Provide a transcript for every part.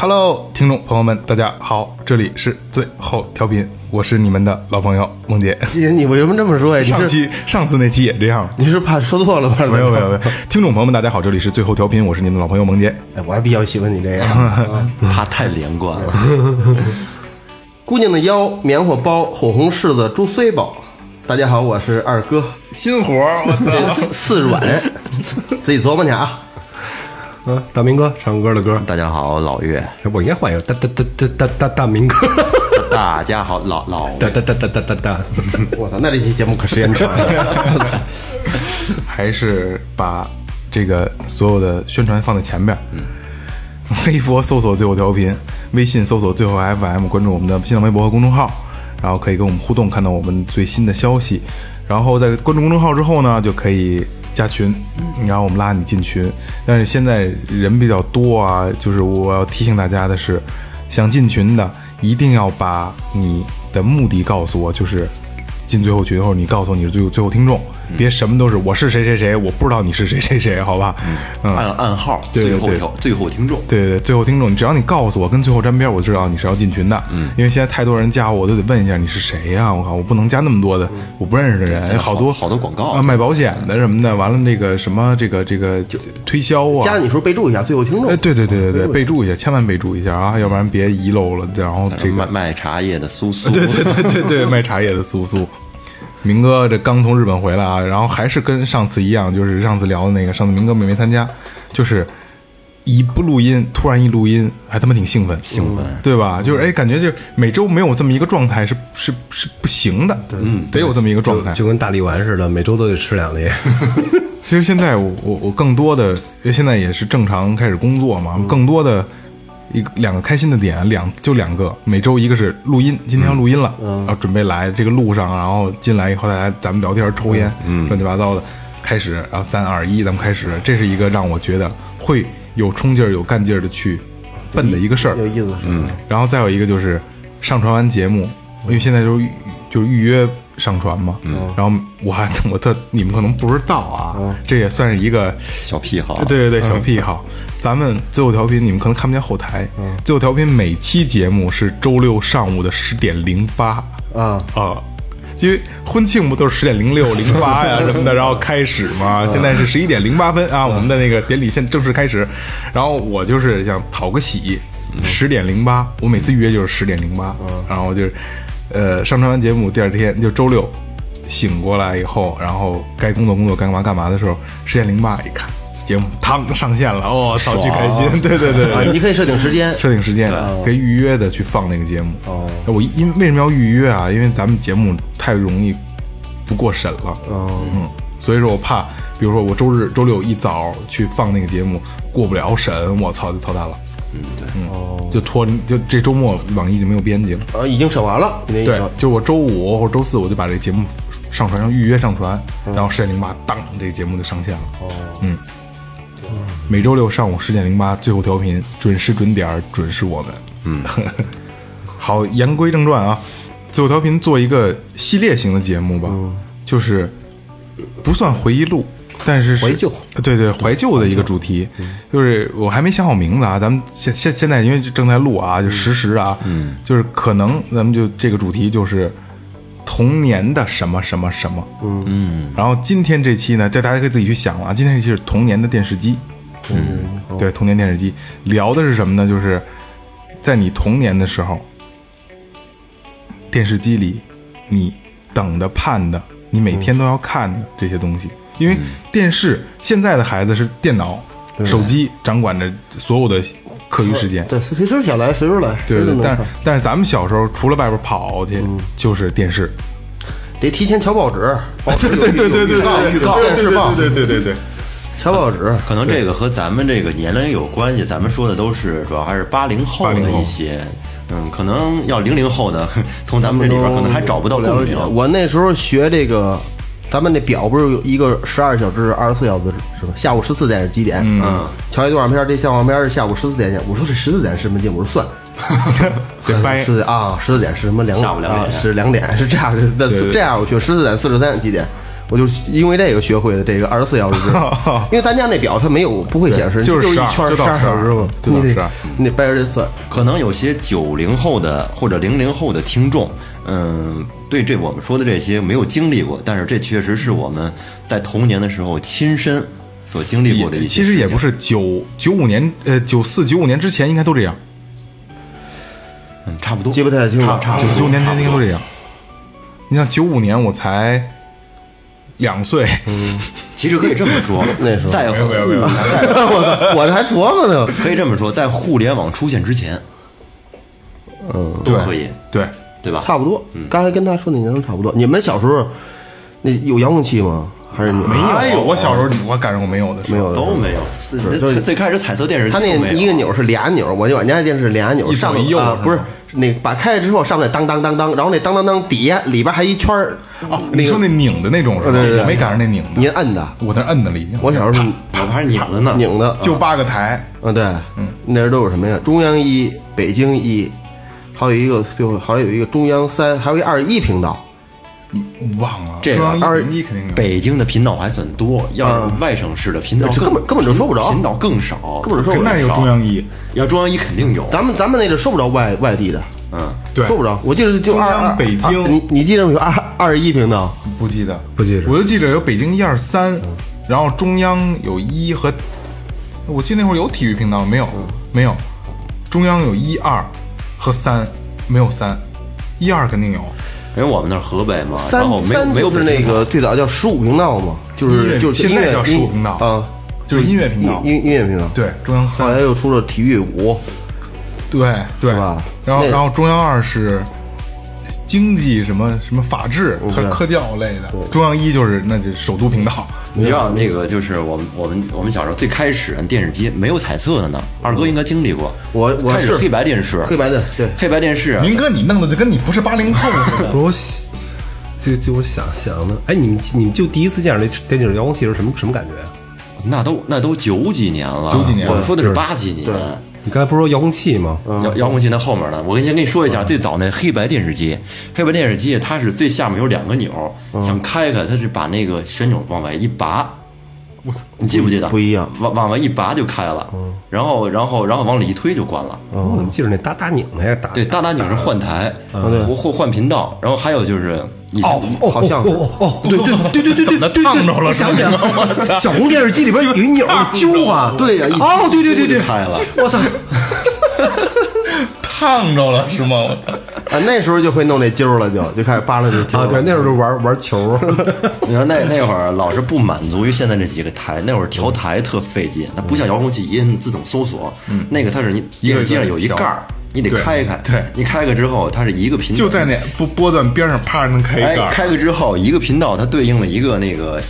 Hello，听众朋友们，大家好，这里是最后调频，我是你们的老朋友梦姐。姐，你为什么这么说呀？上期上次那期也这样，你是怕说错了吧？没有没有没有。听众朋友们，大家好，这里是最后调频，我是你们的老朋友梦姐。哎，我还比较喜欢你这样。他太连贯了，姑娘的腰，棉花包，火红柿子猪腮包。大家好，我是二哥，新活儿，我操！四 四软，自己琢磨去啊。嗯，大明哥唱歌的歌，大家好，老岳。我应该换一个大大大大大大大明哥，大家好，老老大大大大大大大。我操，那这期节目可时间长了。还是把这个所有的宣传放在前边。嗯，微博搜索最后调频，微信搜索最后 FM，关注我们的新浪微博和公众号，然后可以跟我们互动，看到我们最新的消息。然后在关注公众号之后呢，就可以加群，然后我们拉你进群。但是现在人比较多啊，就是我要提醒大家的是，想进群的一定要把你的目的告诉我，就是进最后群或者，你告诉我你是最后最后听众，别什么都是我是谁谁谁，我不知道你是谁谁谁，好吧？嗯，按暗号，最后调，最后听众。对对对，最后听众，只要你告诉我跟最后沾边，我就知道你是要进群的。嗯，因为现在太多人加我，我都得问一下你是谁呀、我靠，我不能加那么多的我不认识的人，好好多好多广告啊，卖保险的什么的，完了那个什么这个这个就推销啊，加你时候备注一下，最后听众。哎，对对对对对，备注一下，千万备注一下啊，要不然别遗漏了。然后这个卖卖茶叶的苏苏，对对对对对，卖茶叶的苏苏。明哥这刚从日本回来啊，然后还是跟上次一样，就是上次聊的那个，上次明哥没没参加，就是一不录音，突然一录音，还他妈挺兴奋，兴奋，对吧？就是哎，感觉就是每周没有这么一个状态是是是不行的，嗯，得有这么一个状态。就跟大力丸似的，每周都得吃两粒。其实现在我我我更多的，因为现在也是正常开始工作嘛，更多的一个两个开心的点，两就两个，每周一个是录音，今天要录音了，然后准备来这个路上，然后进来以后大家咱们聊天抽烟，乱七八糟的，开始，然后三二一，咱们开始，这是一个让我觉得会有冲劲儿、有干劲儿的去奔的一个事儿，有意思是吧？然后再有一个就是上传完节目，因为现在就是就是预约上传嘛，然后我还 我特你们可能不知道啊，这也算是一个小癖好。对对对 小癖好。咱们最后调频你们可能看不见后台，最后调频每期节目是周六上午的十点零八啊啊。因为婚庆不都是十点零六、零八呀什么的，然后开始嘛。现在是十一点零八分啊，我们的那个典礼现正式开始。然后我就是想讨个喜，十点零八，我每次预约就是十点零八，然后就是呃上传完节目第二天就周六醒过来以后，然后该工作工作，该干嘛干嘛的时候，十点零八一看节目，嘡上线了，哦，操，巨开心！对对对啊，你可以设定时间。设定时间，可以预约的去放那个节目。哦，我因为什么要预约啊？因为咱们节目太容易不过审了。哦，嗯，所以说我怕，比如说我周日、周六一早去放那个节目，过不了审，我操，就操蛋了。嗯，对，嗯，就拖，就这周末网易就没有编辑了。啊，已经审完了。对思，就我周五或者周四我就把这节目上传，上预约上传，然后十点零八，当这个节目就上线了。哦，嗯，每周六上午十点零八，最后调频，准时准点儿，准是我们。嗯，好，言归正传啊，最后调频做一个系列型的节目吧，就是不算回忆录，但是是怀旧，对对，怀旧的一个主题，就是我还没想好名字啊，咱们现现现在因为正在录啊，就实时啊，嗯，就是可能咱们就这个主题就是童年的什么什么什么，嗯。嗯，然后今天这期呢，这大家可以自己去想了啊，今天这期是童年的电视机，嗯，对，童年电视机。聊的是什么呢？就是在你童年的时候，电视机里你等的、盼的，你每天都要看的这些东西。因为电视现在的孩子是电脑、手机掌管着所有的课余时间。对，随时想来，随时来，对对，但但是咱们小时候除了外边跑去，就是电视。得提前瞧报纸，对对对对对预告对，预告电视报，对对对对对。瞧报纸，可能这个和咱们这个年龄有关系，咱们说的都是主要还是八零后的一些，嗯，可能要零零后的，从咱们这里边可能还找不到共鸣。我那时候学这个，咱们那表不是有一个十二小时、二十四小时是吧？下午十四点是几点？嗯，瞧一动画片，这动画片是下午十四点。我说这十四点是什么劲？我说算。十四点啊，十四点是什么两下午两点啊是两点是这样的，那对对这样我学十四点四十三几点？我就因为这个学会的这个二十四小时制，因为咱家那表它没有不会显示，就是12就一圈就到十二小时嘛，12就到你12得你得掰着这算。可能有些九零后的或者零零后的听众，嗯，对这我们说的这些没有经历过，但是这确实是我们在童年的时候亲身所经历过的一些其实也不是，是九九五年，呃，九四九五年之前应该都这样，嗯，差不多，记不太清了差差不多九四九五年之前应该都这样。你像九五年我才两岁，其实可以这么说，那时候在没有没有没有在 我我这还琢磨呢，可以这么说，在互联网出现之前，嗯，都可以，对，对吧？差不多。刚才跟他说的年龄差不多。你们小时候那有遥控器吗？还是你没有。哎呦我小时候我赶上过没有的时候，没有的都没有，最就是最最开始彩色电视机他那一个钮是俩钮，我我家电视是俩钮，一左上一右是吗啊不是那把开了之后上面当当当当，然后那当当当底下里边还一圈儿哦，你说那拧的那种是吧？对对对我没赶上那拧的，您摁的，我那摁的了已经。我小时候是我还是拧着呢。拧的，就八个台，啊对，嗯，那时候都有什么呀？中央一、北京一，还有一个最后好像有一个中央三，还有一二一频道。忘了。这个二一一肯定有。北京的频道还算多，要是外省市的频道根本根本就收不着频道更少，根本就收不着那有中央一，要中央一肯定有，咱们咱们那阵收不着外外地的，嗯，对，收不着。我记得就中央二二北京二你你记得没有？二二十一频道，不记得，不记得我就记得有北京一二三，然后中央有一和，我记得那会儿有体育频道没有？没有，中央有一二和三，没有三，一二肯定有。因为我们那河北嘛，三然后没有没有就是那个最早叫十五频道嘛，就是就是现在叫十五频道啊，就是音乐频道音音音乐频道。对，中央后来，又出了体育五，对对吧然后然后中央二是经济什么什么法制和科教类的，中央一就是那就首都频道。你知道那个就是我们我们我们小时候最开始电视机没有彩色的呢，二哥应该经历过。我我是黑白电视，黑白的，对，黑白电视，明哥，你弄的就跟你不是八零后似的。不是我想，就就我想想的，哎，你们你们就第一次见着那电视遥控器是什么什么感觉啊？那都那都九几年了，九几年我们说的是八几年。你刚才不是说遥控器吗？遥遥控器那后面呢？我跟先跟你说一下，最早那黑白电视机，黑白电视机它是最下面有两个钮，想开开，它是把那个旋钮往外一拔，我操你记不记得？不一样往往外一拔就开了，然后然后然后往里一推就关了。我怎么记着那哒哒拧那个打？对，哒哒拧是换台，或或换频道，然后还有就是哦，好像哦，对对对对对对，烫着了！我想起来了，小红电视机里边有一钮，揪啊！对呀，哦，对对对对，我操，烫着了是吗？啊，那时候就会弄那揪了，就就开始扒拉那揪。啊，对，那时候就玩玩球。你看那那会儿老是不满足于现在这几个台，那会儿调台特费劲，它不像遥控器一摁自动搜索，那个它是你电视机上有一盖儿。你得开开，对你开开之后它是一个频道，就在那波波段边上，啪能开一哎。开开之后一个频道它对应了一个那个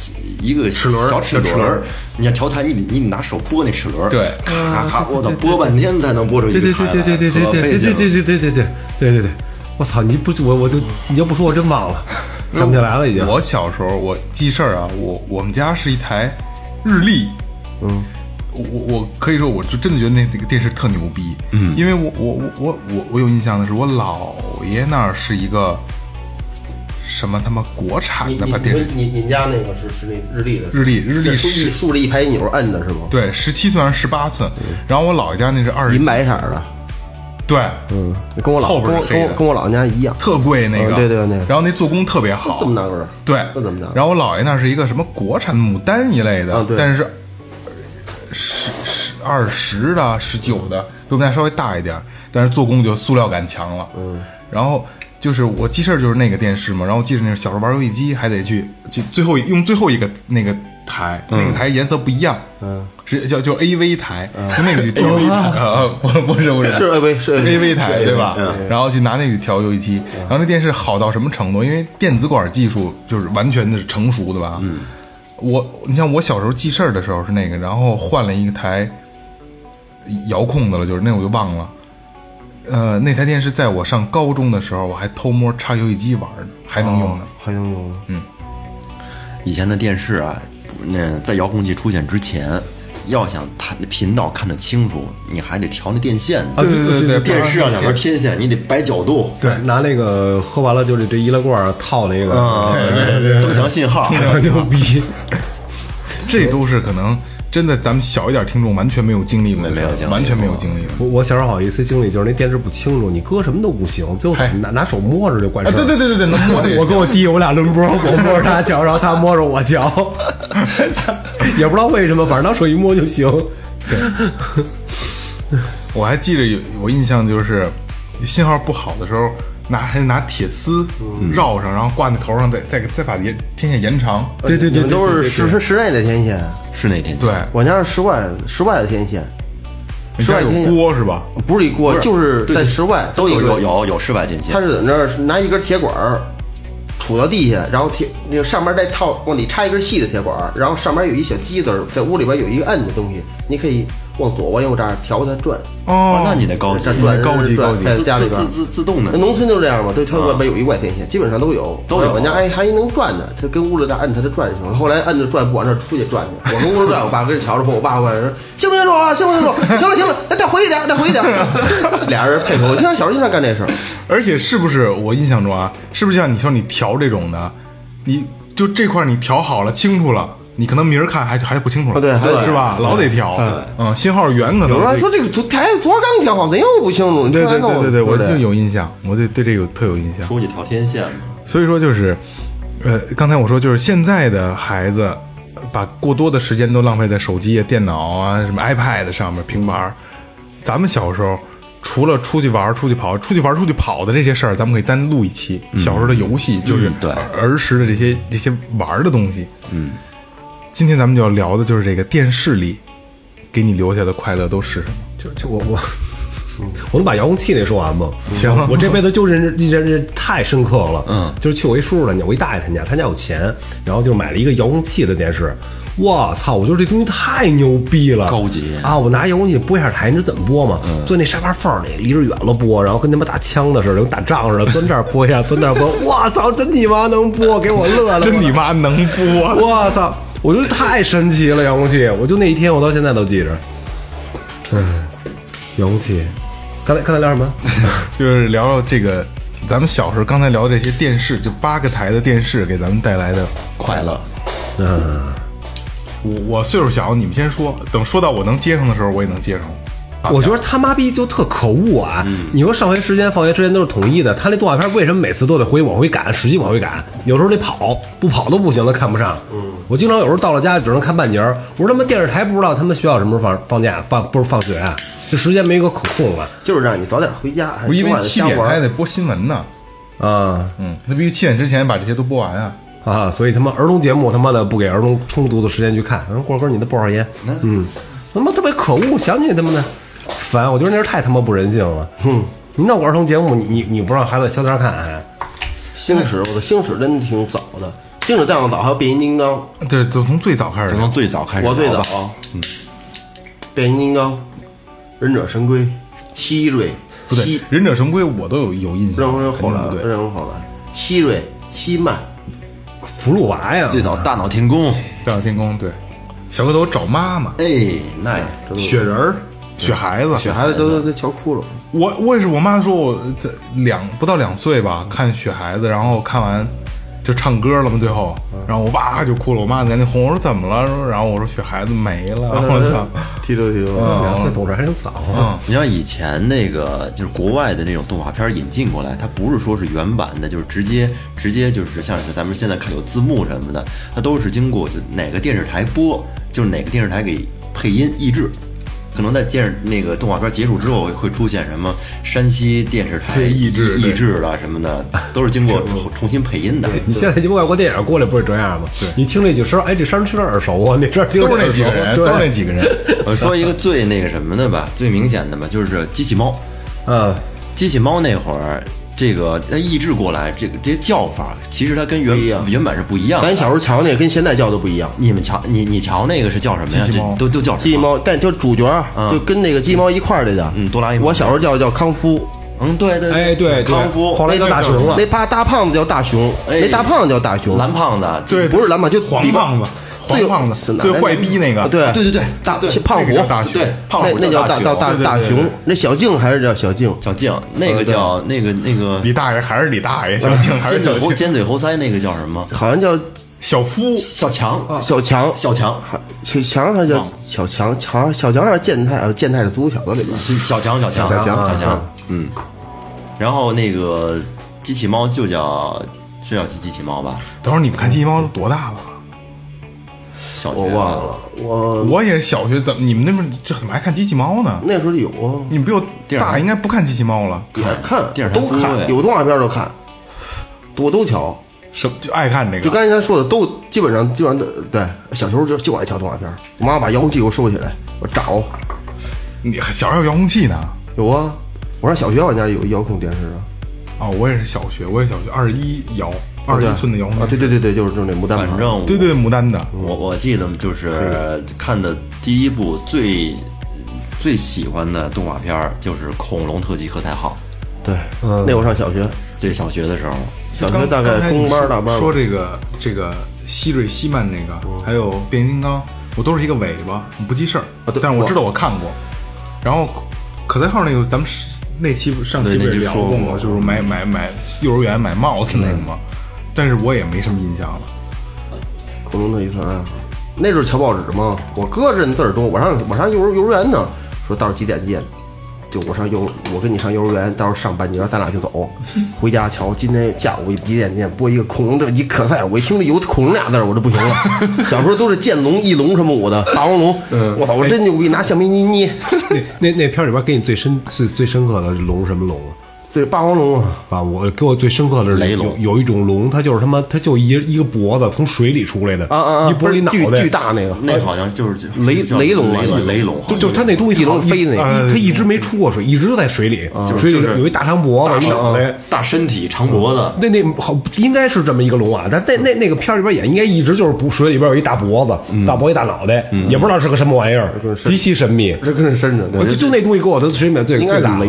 一个齿轮儿小齿轮儿，你要调台你得你得拿手拨那齿轮儿，对咔咔咔，我操，拨半天才能拨出一对对个台来，对对对对对对对对对对对对对对对，我操，你不我我就你要不说我真忘了，想不起来了已经。我小时候我记事儿啊，我我们家是一台日历，嗯，我我我可以说，我就真的觉得那那个电视特牛逼，嗯，因为我我我我我我有印象的是，我姥爷那儿是一个什么他妈国产你你的吧电视你你你家那个是是那日立的，日立日立竖是竖着一排钮摁的是吗？对，十七寸还是十八寸？然后我姥爷家那是二十银白色的，对，嗯，跟我老后跟我边是黑的跟我跟我老家一样，特贵那个，嗯对对对然后那做工特别好，这么大个儿，对，这怎么着？然后我姥爷那是一个什么国产牡丹一类的，啊对但是十十二十的、十九的，比我们家稍微大一点，但是做工就塑料感强了。嗯，然后就是我记事儿就是那个电视嘛，然后我记得那是小时候玩游戏机还得去去最后用最后一个那个台，那个台颜色不一样，嗯，是叫就 AV 台，就那个去调 AV 台啊，不 不是不是。是 AV 是 AV AV 台对吧？嗯。然后去拿那个调游戏机，然后那电视好到什么程度？因为电子管技术就是完全的成熟的吧。嗯，我你像我小时候记事儿的时候是那个，然后换了一台遥控的了，就是那我就忘了。呃，那台电视在我上高中的时候，我还偷摸插游戏机玩呢，还能用呢。还能用，嗯以前的电视啊，那在遥控器出现之前，要想看频道看得清楚，你还得调那电线呢。啊，对对对电视上两根天线，你得摆角度，对拿那个喝完了就是这易拉罐儿套那个，啊，增强信号。牛逼。这都是可能真的咱们小一点听众完全没有经历过没有经历完全没有经历过。我我小时候好有一次经历，就是那电视不清楚，你搁什么都不行，最后拿拿手摸着就管事啊，儿。对对对对对，能摸这个 我跟我弟我俩轮播，我摸着他脚，然后他摸着我脚，也不知道为什么，反正拿手一摸就行。我还记得有我印象就是信号不好的时候，拿还拿铁丝绕上，然后挂在头上，再再再把延天线延长。对对对，都是室室室内的天线，室内天线对，我家是室外室外的天线，室外有锅是吧？不是一锅，就是在室外都有有有有室外天线他，是在那儿拿一根铁管儿杵到地下，然后铁那个上面再套往里插一根细的铁管儿，然后上面有一小机子，在屋里边有一个摁的东西，你可以往左往右这样调它转，哦那你得高级这，转高级转高级自在家里边自。自自动的。农村就这样嘛，对，它外边有一外天线，基本上都有，都有我们家还还一能转的，它跟屋里这按它就转就行了。后来按着转不往这出去转去，我跟屋里转，我爸跟这瞧着，我爸过来说清不清楚啊？清不清楚？行了行了，再再回去点，再回去点。俩人配合，我经常小时候经常干这事儿。而且是不是我印象中啊，是不是像你说你调这种的，你就这块你调好了清楚了，你可能明儿看还还不清楚了，啊对还是吧？老得调，嗯，信号源可能有人说这个昨台昨儿刚调好，咱又不清楚，你对对对对对，我就有印象，我对对这个有特有印象。出去调天线嘛，所以说就是，呃，刚才我说就是现在的孩子，把过多的时间都浪费在手机啊、电脑啊、什么 iPad 上面、平板儿。咱们小时候，除了出去玩儿、出去跑、出去玩儿、出去跑的这些事儿，咱们可以单录一期。小时候的游戏就是嗯对儿时的这些这些玩儿的东西。嗯，今天咱们就要聊的就是这个电视里给你留下的快乐都是什么？就就我我。我能把遥控器那说完吗？行我这辈子就认认认认太深刻了。嗯，就是去我一叔叔他家，我一大爷他家，他家有钱，然后就买了一个遥控器的电视。我操！我觉得这东西太牛逼了，高级啊！我拿遥控器拨一下台，你知道怎么拨吗？坐那沙发缝里，离着远了拨，然后跟他妈打枪的似的，跟打仗似的，蹲这儿拨一下，蹲那儿拨。我操！真你妈能播，给我乐了！真你妈能播！我操！我觉得太神奇了，遥控器。我就那一天，我到现在都记着。嗯，遥控器。刚才刚才聊什么？就是聊聊这个，咱们小时候刚才聊这些电视，就八个台的电视给咱们带来的快乐。嗯我我岁数小，你们先说，等说到我能接上的时候，我也能接上。我觉得他妈逼就特可恶啊！你说上学时间、放学时间都是统一的，他那动画片为什么每次都得回往回赶，使劲往回赶？有时候得跑，不跑都不行，他看不上。我经常有时候到了家只能看半截儿。我说他妈电视台不知道他们学校什么时候放放假放不是放学啊？这时间没个可控了就是让你早点回家，还不是因为晚七点还得播新闻呢，啊嗯，那必须七点之前把这些都播完啊。啊！所以他妈儿童节目他妈的不给儿童充足的时间去看。嗯，过会儿你的不少烟，嗯，他妈特别可恶，想起他们的烦，我觉得那是太他妈不人性了。哼，你弄个儿童节目，你你你不让孩子消天看还？星矢，我的星矢真的挺早的，星矢再往早还有变形金刚，对，就从最早开始聊从。最早开始，我最早，嗯变形金刚、忍者神龟、希瑞、不对希，，忍者神龟我都有有印象，任后来，肯定不对。任后来，希瑞、希曼，福禄娃呀，最早大闹天宫，大闹天宫对，小蝌蚪找妈妈，哎，那雪人儿、雪孩子，雪孩子都都都瞧哭了。我我也是，我妈说我这两不到两岁吧，看雪孩子，然后看完就唱歌了嘛，最后，嗯然后我爸就哭了，我妈赶紧哄我说怎么了？说然后我说雪孩子没了，嗯我操，踢溜踢溜，两岁懂事还挺早啊。你像以前那个就是国外的那种动画片引进过来，它不是说是原版的，就是直接直接就是像是咱们现在看有字幕什么的，它都是经过就哪个电视台播，就是哪个电视台给配音译制。可能在电视那个动画片结束之后会会出现什么山西电视台这译制译制了什么的，都是经过重重新配音的。你现在就外国电影过来不是这样吗？对，你听这几声，哎，这声听着耳熟啊，那声听着都是那几个人，都是那几个人。我 说一个最那个什么的吧，最明显的吧，就是机器猫。嗯，机器猫那会儿，这个它译制过来，这个这些叫法，其实它跟原原版是不一样的。咱小时候瞧那个跟现在叫的不一样。你们瞧，你你瞧那个是叫什么呀？这都都叫什么？机器猫，但就主角就跟那个机器猫一块儿的的。嗯哆啦 A 梦。我小时候叫叫康夫，嗯，对对，哎对对。康夫，后来叫大熊了。那大大胖子叫大熊，哎那大胖子叫大熊，蓝胖子，对不是蓝胖，就黄胖子，黄最胖的，最坏逼那个，啊对对对对大对胖虎对，胖虎那那叫大大大大熊，那小静还是叫小静？小静，那个叫那个那个李大爷还是李大爷，小静还是尖嘴尖嘴猴腮那个叫什么？好像叫小夫小强，小强，小强，还小强还叫小强，强小强还是健太啊？健太是足球的里边。小强，小强，小强小强，嗯。然后那个机器猫就叫是叫机机器猫吧？等会儿你们看机器猫都多大了？小学我忘了，我我也是小学，怎么你们那边这怎么还看机器猫呢？那时候有啊，你们比我大，应该不看机器猫了，也看电视台都看，有动画片都看，我都瞧。什就爱看这个。就刚才咱说的，都基本上基本上都对。小时候就就爱瞧动画片，我妈把遥控器给我收起来，我找你还小时候有遥控器呢？有啊。我上小学我家有遥控电视啊，哦，我也是小学，我也小学，二十一摇，二十一寸的遥控啊，对对对对，就是就是那牡丹牌。反正对对，牡丹的。我我记得就是看的第一部最最喜欢的动画片儿就是《恐龙特技课才号对，那我上小学，》，对，小学的时候，小学大刚才你概中班说大班说这个这个希瑞希曼那个，还有变形金刚，我都是一个尾巴，不记事儿但是我知道我看过。然后可赛号那个，咱们是那期上期不是对那期聊过吗？说过就是买买买幼儿园买帽子那个嘛。但是我也没什么印象了。恐龙的一次爱好。那时候瞧报纸嘛，我哥认字儿多，我上我上幼儿幼儿园呢，说到时候几点见？就我上幼，我跟你上幼儿园，到时候上半截，咱俩就走。回家瞧，今天下午几点见？播一个恐龙的一可赛，我一听这有恐龙俩字儿，我就不行了。小时候都是剑龙、翼龙什么我的，霸王龙，我操，我真牛逼，拿橡皮泥捏。那那那片儿里边给你最深最最深刻的龙什么龙啊？这霸王龙啊，啊，我给我最深刻的是雷龙有有一种龙，它就是他妈，它就一一个脖子从水里出来的，啊啊啊，一脖子一脑巨袋，巨大那个，那好像就是雷雷龙啊雷雷龙，就就是它那东西翼龙飞那它一直没出过水，一直在水里，水里就是有一大长脖子，一脑袋。大身体长脖子，那那好应该是这么一个龙啊，但那那那个片里边也应该一直就是不水里边有一大脖子，大脖子一大脑袋，也不知道是个什么玩意儿，极其神秘。这跟是深的，就就那东西给我的水里面最雷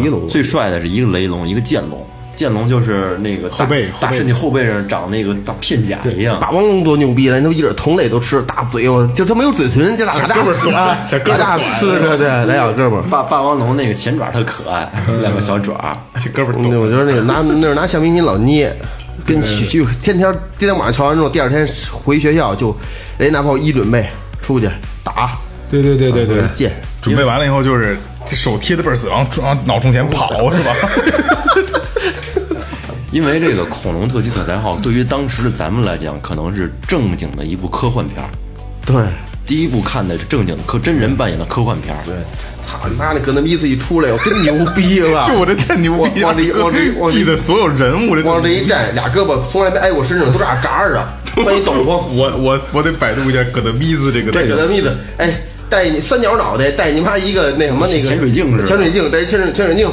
龙。最帅的是一个雷龙，一个剑龙。剑龙就是那个大后背后背大身体后背上长那个大片甲一样，霸王龙多牛逼了，那一点同类都吃，大嘴巴，就它没有嘴唇，就俩大胳膊短啊小胳膊大短呲着，对，来小胳膊。霸霸王龙那个前爪特可爱，两个小爪。这胳膊。我觉得那个拿那是拿橡皮筋老捏，跟就天天今天晚上敲完之后，第二天回学校就人家拿炮一准备出去打，对对对对对，剑，准备完了以后，就是这手贴的倍儿死，往往脑冲前跑是吧？因为这个《恐龙特技可赛号》对于当时的咱们来讲，可能是正经的一部科幻片儿。对，第一部看的是正经的科真人扮演的科幻片儿。对，操你妈那戈德米斯一出来，我真牛逼了，就我这太牛逼了！往这一往这一往这一 记得所有人物，这往这一站，俩胳膊从来没挨过身上，都这样扎着，穿一斗篷。我我我得百度一下戈德米斯这个。对，戈德米斯，哎，戴你三角脑袋，戴你妈一个那什么那个潜水镜似的潜水镜，戴潜水潜水镜，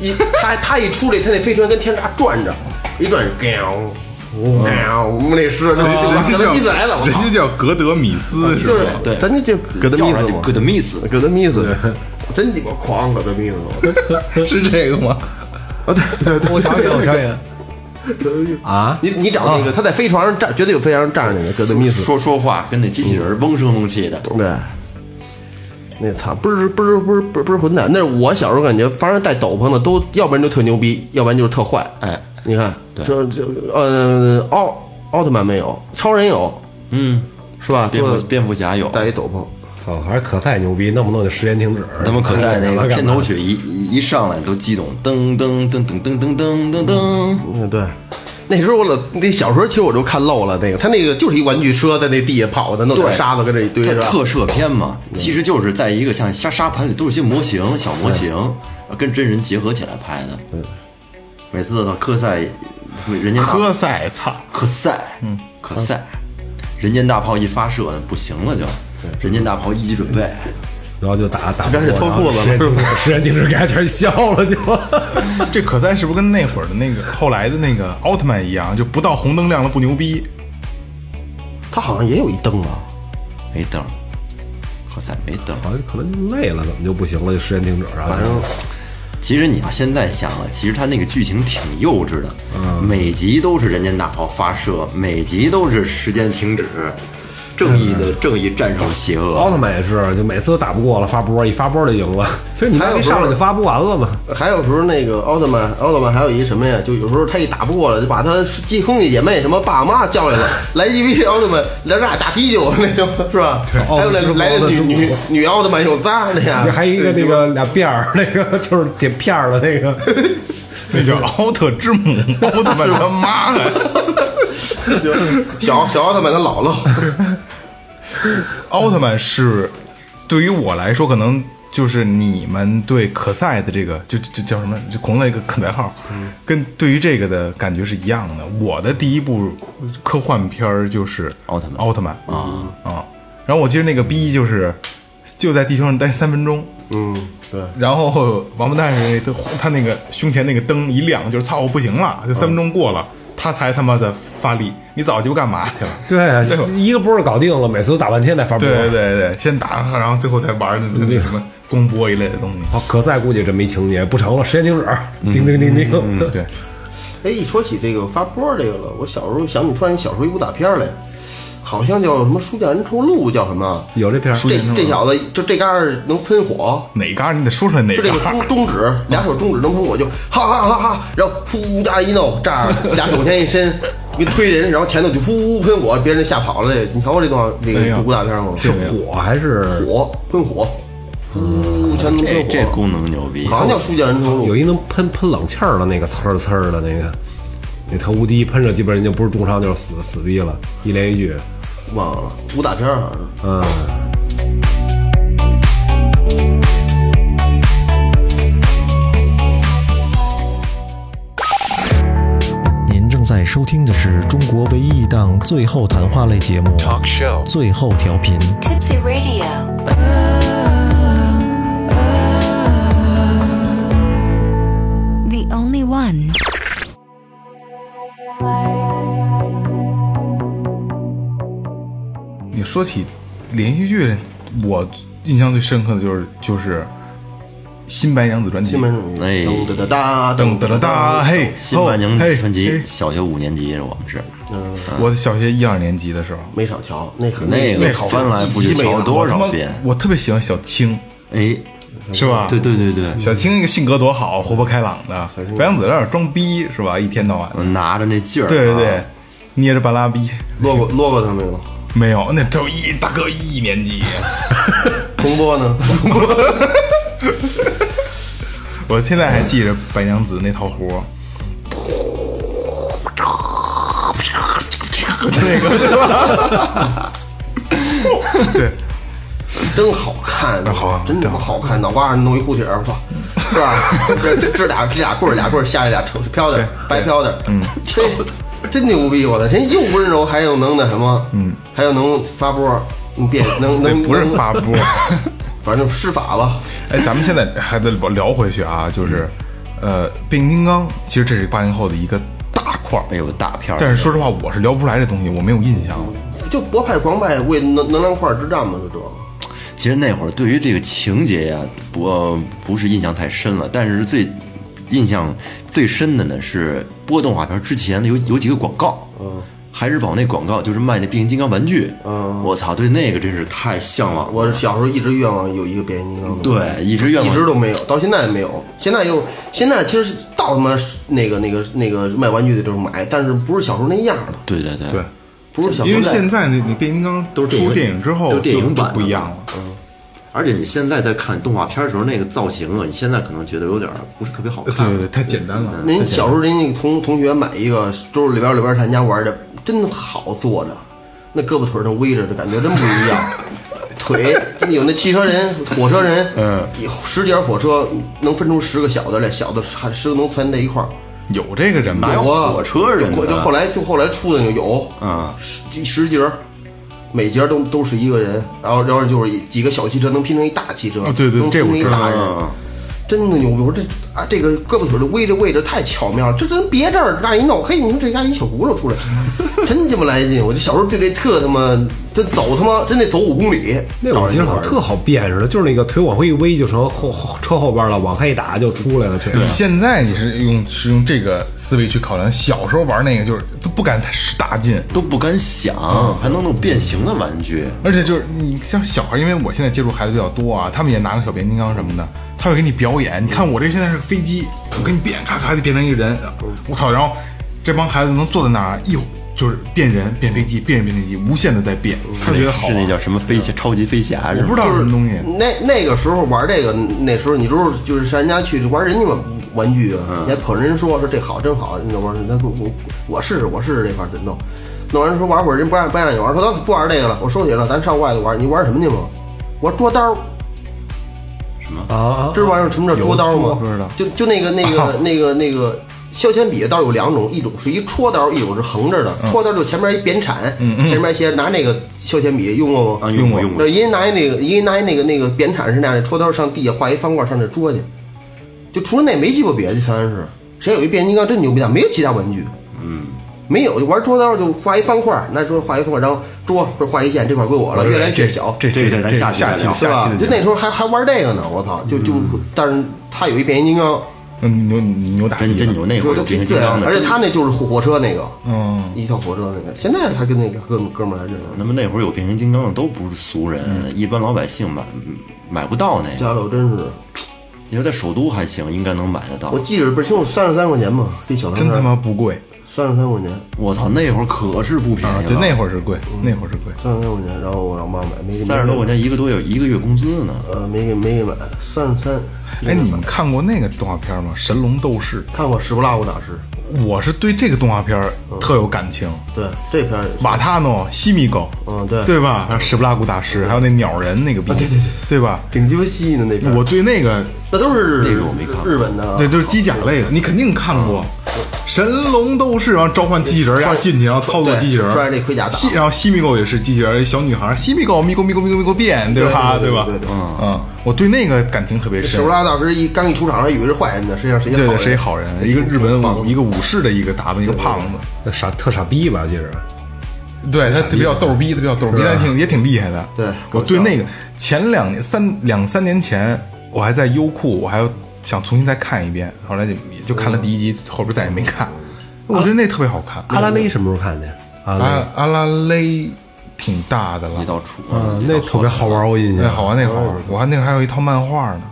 一他他一出来，他那飞船跟天闸转着，一转，喵，喵，我们那是那戈德人家叫米斯来了，人家，叫格德米斯是就是吧？对咱这就戈德米斯嘛，叫上戈德米斯，戈德米斯，真鸡巴狂，戈德米斯，是这个吗？啊，对对对，我想想，我想想啊，你你找那个他在飞船上站，绝对有飞船上站着那个戈德米斯，说说话跟那机器人嗡声嗡气的。对，那操，不是不是不是不是不是混蛋，那是我小时候感觉，凡是带斗篷的都，要不然就特牛逼，要不然就是特坏。哎，你看，对这这呃奥奥特曼没有，超人有，嗯，是吧？蝙蝠蝙蝠侠有，带一斗篷，操，还是可赛牛逼，弄不弄就时间停止。他们可赛那个片头曲一一一上来都激动，噔噔噔噔噔噔噔噔噔，嗯，对。那时候我老那小时候其实我就看漏了那个，他那个就是一玩具车在那地下跑的，弄点对，沙子跟这一堆它是吧？特摄片嘛，其实就是在一个像沙沙盘里都是些模型、小模型，跟真人结合起来拍的。每次到科赛，人家科赛，操！科赛，嗯，科赛，人间大炮一发射不行了就，人间大炮一级准备，然后就打打不开始过，脱裤子了时间停止给他全消了就。这可赛是不是跟那会儿的那个后来的那个奥特曼一样，就不到红灯亮了不牛逼？他好像也有一灯啊？没灯，可赛没灯。好像可能就累了，怎么就不行了？就时间停止啊！反正其实你要现在想了，其实他那个剧情挺幼稚的，每集都是人间大炮发射，每集都是时间停止，正义的正义战胜邪恶。奥特曼也是，就每次都打不过了，发波一发波就赢了。其实你还有上来就发不完了嘛。还有时候那个奥特曼，奥特曼还有一什么呀？就有时候他一打不过了，就把他几兄弟姐妹什么爸妈叫来了，来一批奥特曼，来俩打啤酒那种，是吧？还有来来个女奥特曼女女奥特曼有渣的呀，还有一个那个俩辫儿，那个就是点片儿的那个。那叫奥特之母，奥特曼他妈的！就小小奥特曼他姥姥，奥特曼是对于我来说，可能就是你们对可赛的这个，就就叫什么，就恐龙那个可赛号，跟对于这个的感觉是一样的。我的第一部科幻片儿就是奥特曼奥特曼啊啊！然后我记得那个逼就是就在地球上待三分钟，嗯，对，然后王八蛋是他他那个胸前那个灯一亮，就是操我不行了，就三分钟过了，他才他妈的发力。你早鸡巴干嘛去了？对，一个波搞定了，每次都打半天才发波。对对对对，先打，然后最后才玩那那什么公波一类的东西。好，可再估计这没情节，不成了，时间停止，叮叮叮叮。嗯，对，哎，一说起这个发波这个了，我小时候想起突然小时候一部打片来，好像叫什么《书剑恩仇录》，叫什么？有这片儿，这这小子就这杆儿能喷火，哪嘎你得说出来哪就这个中中指，俩手中指能喷火，就哈哈哈哈，然后呼哒一弄，这样 俩手前一伸，一推人，然后前头就呼喷火，别人就吓跑了。这你瞧过这段这个武打片吗？是火还是火喷火，呼全能喷火，这这功能牛逼，好像叫《书剑恩仇录有》。一能喷喷冷气儿的那个呲儿呲儿的那个，那特无敌，喷着基本上就不是重伤就是死死逼了，一连一句。忘了武打片儿好像是。嗯，您正在收听的是中国唯一一档最后谈话类节目《最后调频》。Tipsy Radio. The only one. 说起连续剧，我印象最深刻的就是就是《新白娘子传奇新》。闻哎噔哒哒哒噔噔噔哒，嘿，新白娘子传奇，小学五年级我们是，我小学一二年级的时候，没少瞧，那可那个翻来覆去瞧多我他妈少遍，我特别喜欢小青，哎，是吧？对对对对，小青那个性格多好，活泼开朗的。白娘子有点装逼，是吧？一天到晚。拿着那劲儿，对对对，，捏着半拉逼。落过落过他没有？没有，那都一大哥一年级。重播呢？我现在还记着白娘子那套活儿，那个，对，真好看，好看真他妈好看，脑瓜上弄一护体儿，操，是吧？这这这俩这俩棍儿俩棍儿下来俩抽飘的白飘的，嗯，这真牛逼！我的，人又温柔，还又能那什么，嗯，还有能发波，你变 能能不是发波。反正施法吧，哎，咱们现在还得聊回去啊，就是，呃，变形金刚，其实这是八零后的一个大块儿，哎呦大片儿，但是说实话，我是聊不出来这东西，我没有印象。就博派狂派为能能量块之战嘛，就这。其实那会儿对于这个情节呀，不呃不是印象太深了，但是最印象最深的呢是播动画片之前的有有几个广告，嗯，孩之宝那广告，就是卖那变形金刚玩具。嗯我操，对那个真是太向往了。我小时候一直愿望有一个变形金刚的，对一直愿望一直都没有，到现在也没有。现在又现在其实是到他妈那个那个那个卖玩具的地方买，但是不是小时候那样了，对对对对，不是小时候因为现在那那变形金刚都出电影之后都电影就就版不一样了。嗯而且你现在在看动画片的时候，那个造型啊，你现在可能觉得有点不是特别好看。对对对，太简单了。您小时候人家同同学买一个，周里边里边他家玩的，真好坐的，那胳膊腿上围着的感觉真不一样。腿有那汽车人、火车人，嗯，十节火车能分出十个小的来，小的还十个能攒在一块儿。有这个人吗？有我火车人我就后来就后来出的那个有，嗯。十十节，每节都都是一个人，然后然后就是几个小汽车能拼成一大汽车，哦对对能拼成一这我知道大人，嗯真的牛逼！我说这啊，这个胳膊腿儿的微着位置太巧妙了，这真别这儿那一弄，嘿，你说这家一小轱辘出来，真鸡巴来劲！我就小时候对这特他妈，真走他妈真得走五公里，那我记得好像特好辨识的，就是那个腿往回一微就成后后车后边了，往开一打就出来了。对你现在你是用是用这个思维去考量，小时候玩那个就是都不敢使大劲，都不敢想，还能弄变形的玩具。而且就是你像小孩，因为我现在接触孩子比较多啊，他们也拿个小变形金刚什么的，他会给你表演。你看我这现在是个飞机，我给你变，咔咔就变成一个人，我操！然后这帮孩子能坐在那儿，一就是变人、变飞机、变人、变飞机，无限的在变，他觉得好玩。是那叫什么飞侠、超级飞侠？我不知道什么东西，那那个时候玩这个，那时候你知道，就是上人家去玩人家玩玩具你还捧人说说这好真好，那玩意儿那不我我试试我试试这块儿怎弄，弄完说玩会儿人不让不让你玩，说咱不玩这个了，我收起了，咱上外头玩，你玩什么去吗？我说捉刀，啊啊，知道玩意儿什么叫捉刀吗？不知道就就那个那个那个那个削铅笔的刀有两种，一种是一戳刀，一种是横着的。戳刀就前面一扁铲，前面先拿那个削铅笔用过吗？啊，用过用过那。一人拿一那个，一人拿一那个那个扁铲是那样的，戳刀上地下画一方块上那捉去，就除了那没鸡巴别的，全是。谁有一变形金刚真牛逼大，没有其他玩具。嗯，没有，就玩桌刀就画一方块，那说画一方块，然后桌不是画一线，这块归我了，越来越小，这这这个咱下期下再聊是吧就那时候还还玩这个呢，我操！就就，但是他有一变形金刚，嗯牛牛打真真牛，那会儿有变形金，刚的，而且他那就是火火车那个，嗯，一套火车那个，现在还跟那个哥们哥们儿还认识。那么那会儿有变形金刚的都不是俗人，一般老百姓买买不到那个。家里真是，你说在首都还行，应该能买得到我。记着不是就，三十三块钱嘛，这小真他，妈不贵三十三块钱，我操，那会儿可是不便啊！宜了，就那会儿是贵，那会儿是贵。三十三块钱，然后我让妈买，没给三十多块，钱一个多月，一个月工资呢。呃，没给没给买，三十三。哎，你们看过那个动画片吗？《神龙斗士看过《史布拉古大师》？》，我是对这个动画片特有感情。对，这片也是瓦塔诺、西米狗，嗯对对吧？还有史布拉古大师，还有那鸟人那个逼，对对对，对吧？挺鸡巴细的那片，我对那个，那都是那个我没看过日本的，对，就是机甲类的，你肯定看过。神龙斗士，然后召唤机器人，然后进去，然后操作机器人，穿着那盔甲打西，然后西米狗也是机器人，小女孩，西米狗，米狗米狗米狗咪狗变，对吧？吧？对对对对嗯，我对那个感情特别深手。拉大师一刚一出场，还以为是坏人呢，实际上是一个对对，好人。是一好人，一个日本武一个武士的一个打扮，一个胖子。那傻特傻逼吧，记着。对他比较逗逼，他比较逗逼，但挺也挺厉害的。对我对那个前两年三两三年前，我还在优酷，我还要想重新再看一遍，后来就也就看了第一集，后边再也没看。我觉得那特别好看。阿拉蕾什么时候看的？阿拉阿阿拉蕾挺大的了一，道出，嗯，那特别好玩，我印象。那好玩，那好玩。我还那还有一套漫画呢。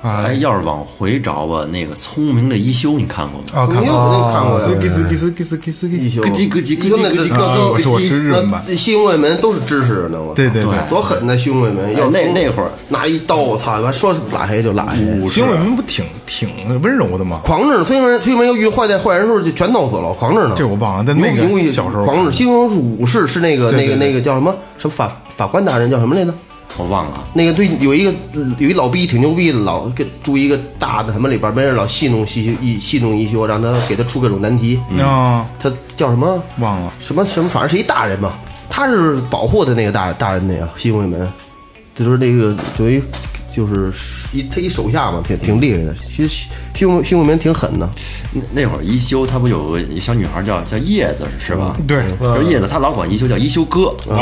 啊哎，要是往回找吧，那个聪明的一休你看过吗？啊，看你有过。肯定看过呀斯基斯基斯基斯基斯基。一休咯叽咯叽咯叽咯叽咯咯我是我是叽。那西宫卫门都是知识呢，我操对对对多狠呐！西宫卫门要那那会儿拿一刀，我操，完说拉黑就拉黑，新闻不挺挺温柔的吗？狂着呢。西宫西宫又遇坏的坏人时候就全弄死了，狂着呢。这我忘了但那小时候狂着。西宫是武士，是那个那个那个叫什么什么法法官大人叫什么来着？我忘了，那个对有一个有一老逼挺牛逼的，老给住一个大的什么里边，没人老戏弄戏一戏弄一休，让他给他出各种难题。啊，他叫什么？忘了。什么什么，反正是一大人吧，他是保护的那个大大人那个西宫卫门，就是那个等于就是一他一手下嘛，挺挺厉害的。其实西西宫西宫卫门挺狠的，那那会儿一休他不有个小女孩叫叫叶子是吧？对，就是叶子，他老管一休叫一休哥。那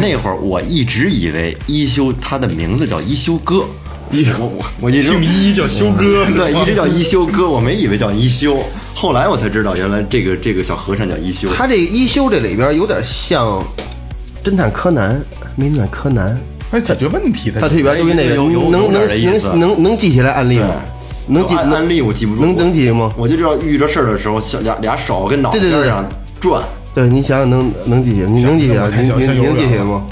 那会儿我一直以为一休他的名字叫一休哥，我我我一直姓一叫修哥，对，一直叫一休哥，我没以为叫一休，后来我才知道原来这个这个小和尚叫一休。他这一休这里边有点像侦探柯南、名侦探柯南，还解决问题的。他这里边有那个能能点这意思能能能记起来案例吗？能记案案例我记不住，能能记吗？我就知道遇着事儿的时候，小俩俩手跟脑袋对对对上转。对你想想能能记起来，你能记起来？我太小你你你像幼儿园了能记起来吗？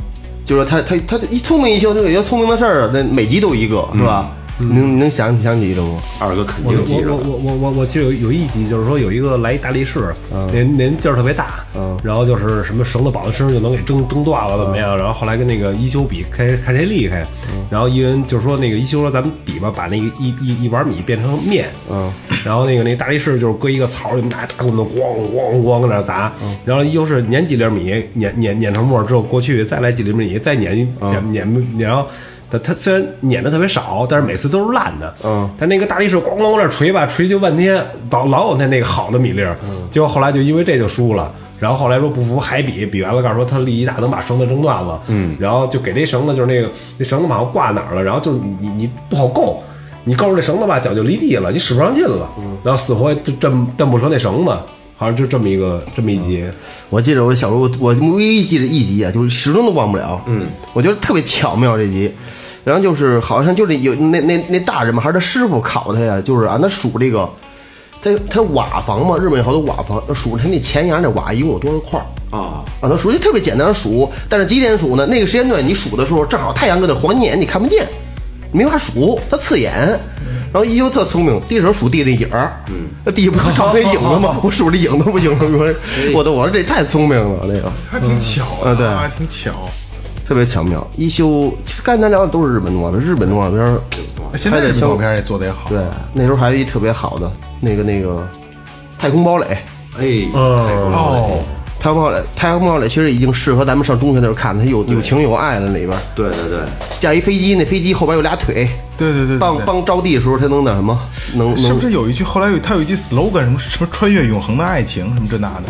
就是说他他他一聪明一笑，他有些聪明的事儿，那每集都一个，是吧？你能能想想起来吗？二哥肯定记着我。我我我我记得有有一集，就是说有一个来一大力士，那那人劲儿特别大，然后就是什么绳子绑在身上就能给挣挣断了怎么样？然后后来跟那个一休比，看看谁厉害。然后一人就是说那个一休说咱们比吧，把那个一一一碗米变成面，嗯，然后那个那大力士就是搁一个槽里拿大棍子咣咣咣搁那砸，然后一休是碾几粒米，碾碾碾成沫之后过去再来几粒米，再碾一碾碾碾，然后。他他虽然碾的特别少，但是每次都是烂的。嗯，他那个大力士咣咣往那锤吧，锤就半天，老老有那那个好的米粒儿。结果后来就因为这就输了。然后后来说不服还比，比完了告诉说他力气大，能把绳子挣断了。嗯，然后就给那绳子就是那个那绳子好像挂哪儿了，然后就是你你不好够，你够着那绳子吧，脚就离地了，你使不上劲了。然后死活就蹬蹬不成那绳子，好像就这么一个这么一集。我记得我小时候，我唯一记得一集啊，就是始终都忘不了。嗯，我觉得特别巧妙这集。然后就是好像就是有那那那大人嘛，还是他师傅考他呀，就是啊他数这个，他他瓦房嘛，日本有好多瓦房，数他那前沿那瓦一共有多少块儿啊，让他数，就特别简单的数。但是几点数呢？那个时间段你数的时候，正好太阳搁那黄金眼，你看不见，没法数，它刺眼。然后一休特聪明，第一手数地那影儿，嗯，那地不是照那影子吗？我数这影子不影子，我说我都我说这太聪明了，那个。还挺巧的，啊对还挺巧。特别巧妙。一休，其实刚才咱聊的都是日本动画片，日本动画片儿，现在日本动画片也做得也好。对，那时候还有一特别好的那个那个《太空堡垒》，哎，哦，太空堡垒，太空堡垒其实已经适合咱们上中学那时候看的，它有有情有爱的里边，对对对，架一飞机，那飞机后边有俩腿，对对对对帮帮着地的时候它能那什么，能能是不是有一句后来有他有一句 slogan 什么什么穿越永恒的爱情什么这那的？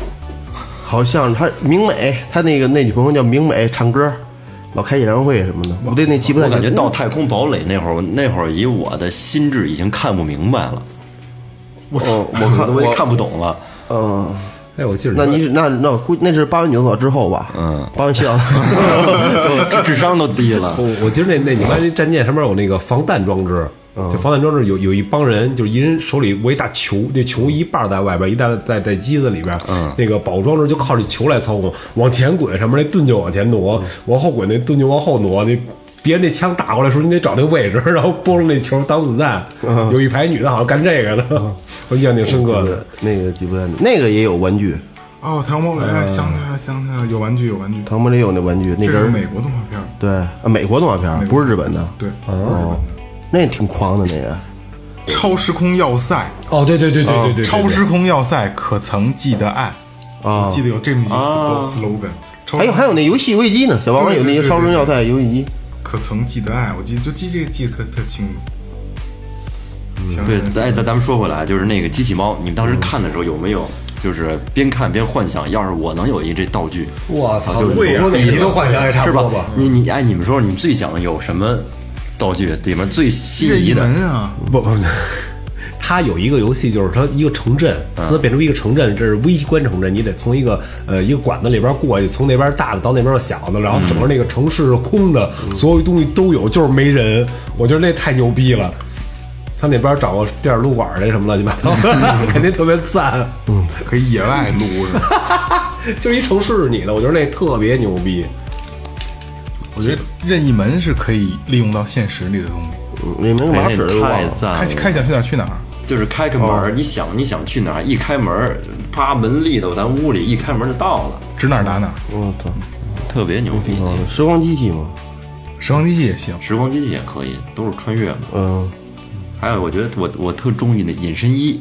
好像他明美，他那个那女朋友叫明美，唱歌，老开演唱会什么的，我对那记不太。我感觉到太空堡垒那会儿，那会儿以我的心智已经看不明白了，我，我看我我也看不懂了。嗯。哎，我记得那你是那那我估那是八完九所之后吧？嗯八完七所。智智商都低了。我我记得那那你看那战舰上面有那个防弹装置，就防弹装置有有一帮人，就是一人手里握一大球，那球一半在外边，一半在在机子里边。嗯，那个保护装置就靠这球来操控，往前滚上面那盾就往前挪，往后滚那盾就往后挪。那别人那枪打过来的时候，你得找那位置，然后拨着那球当子弹。有一排女的好像干这个的，我印象挺深刻的。那个记不太，那个也有玩具，哦，太空堡垒，想起来了，想起来了，有玩具有玩具。唐伯雷有那玩具，那是美国动画片，对啊，美国动画片不是日本的，对，不是日本的。那挺狂的那个。超时空要塞，哦，对对对对对对，超时空要塞，可曾记得爱？啊我记得有这么一句 slogan。还有还有那游戏危机呢，小霸王有那些超时空要塞游戏机，可曾记得爱？我记得就记这个记得特特清楚。行对，行咱咱咱们说回来，就是那个机器猫，你们当时看的时候有没有，就是边看边幻想，要是我能有一这道具，我操，就我说哪集都幻想也差是吧不多吧？？你你哎，你们说你们最想有什么道具？里面最心仪的？门啊，不不，它有一个游戏，就是它一个城镇，它能变成一个城镇，这是微观城镇，你得从一个呃一个管子里边过去，从那边大的到那边的小的，然后整个那个城市是空的，所有东西都有，就是没人。我觉得那太牛逼了。他那边找个电影录馆的什么乱七八糟的，肯定特别赞。嗯可以野外撸是吧？就一城市你的，我觉得那特别牛逼。我觉得任意门是可以利用到现实里的东西。嗯那门马哎那太赞了。开！开想去哪儿去哪儿，就是开开门儿，你想你想去哪儿，一开门儿，啪门立到咱屋里，一开门就到了，指哪儿打哪儿。我操，特别牛逼。嗯时光机器嘛，时光机器也行，时光机器也可以，都是穿越嘛。嗯，还有，我觉得我我特中意那隐身衣，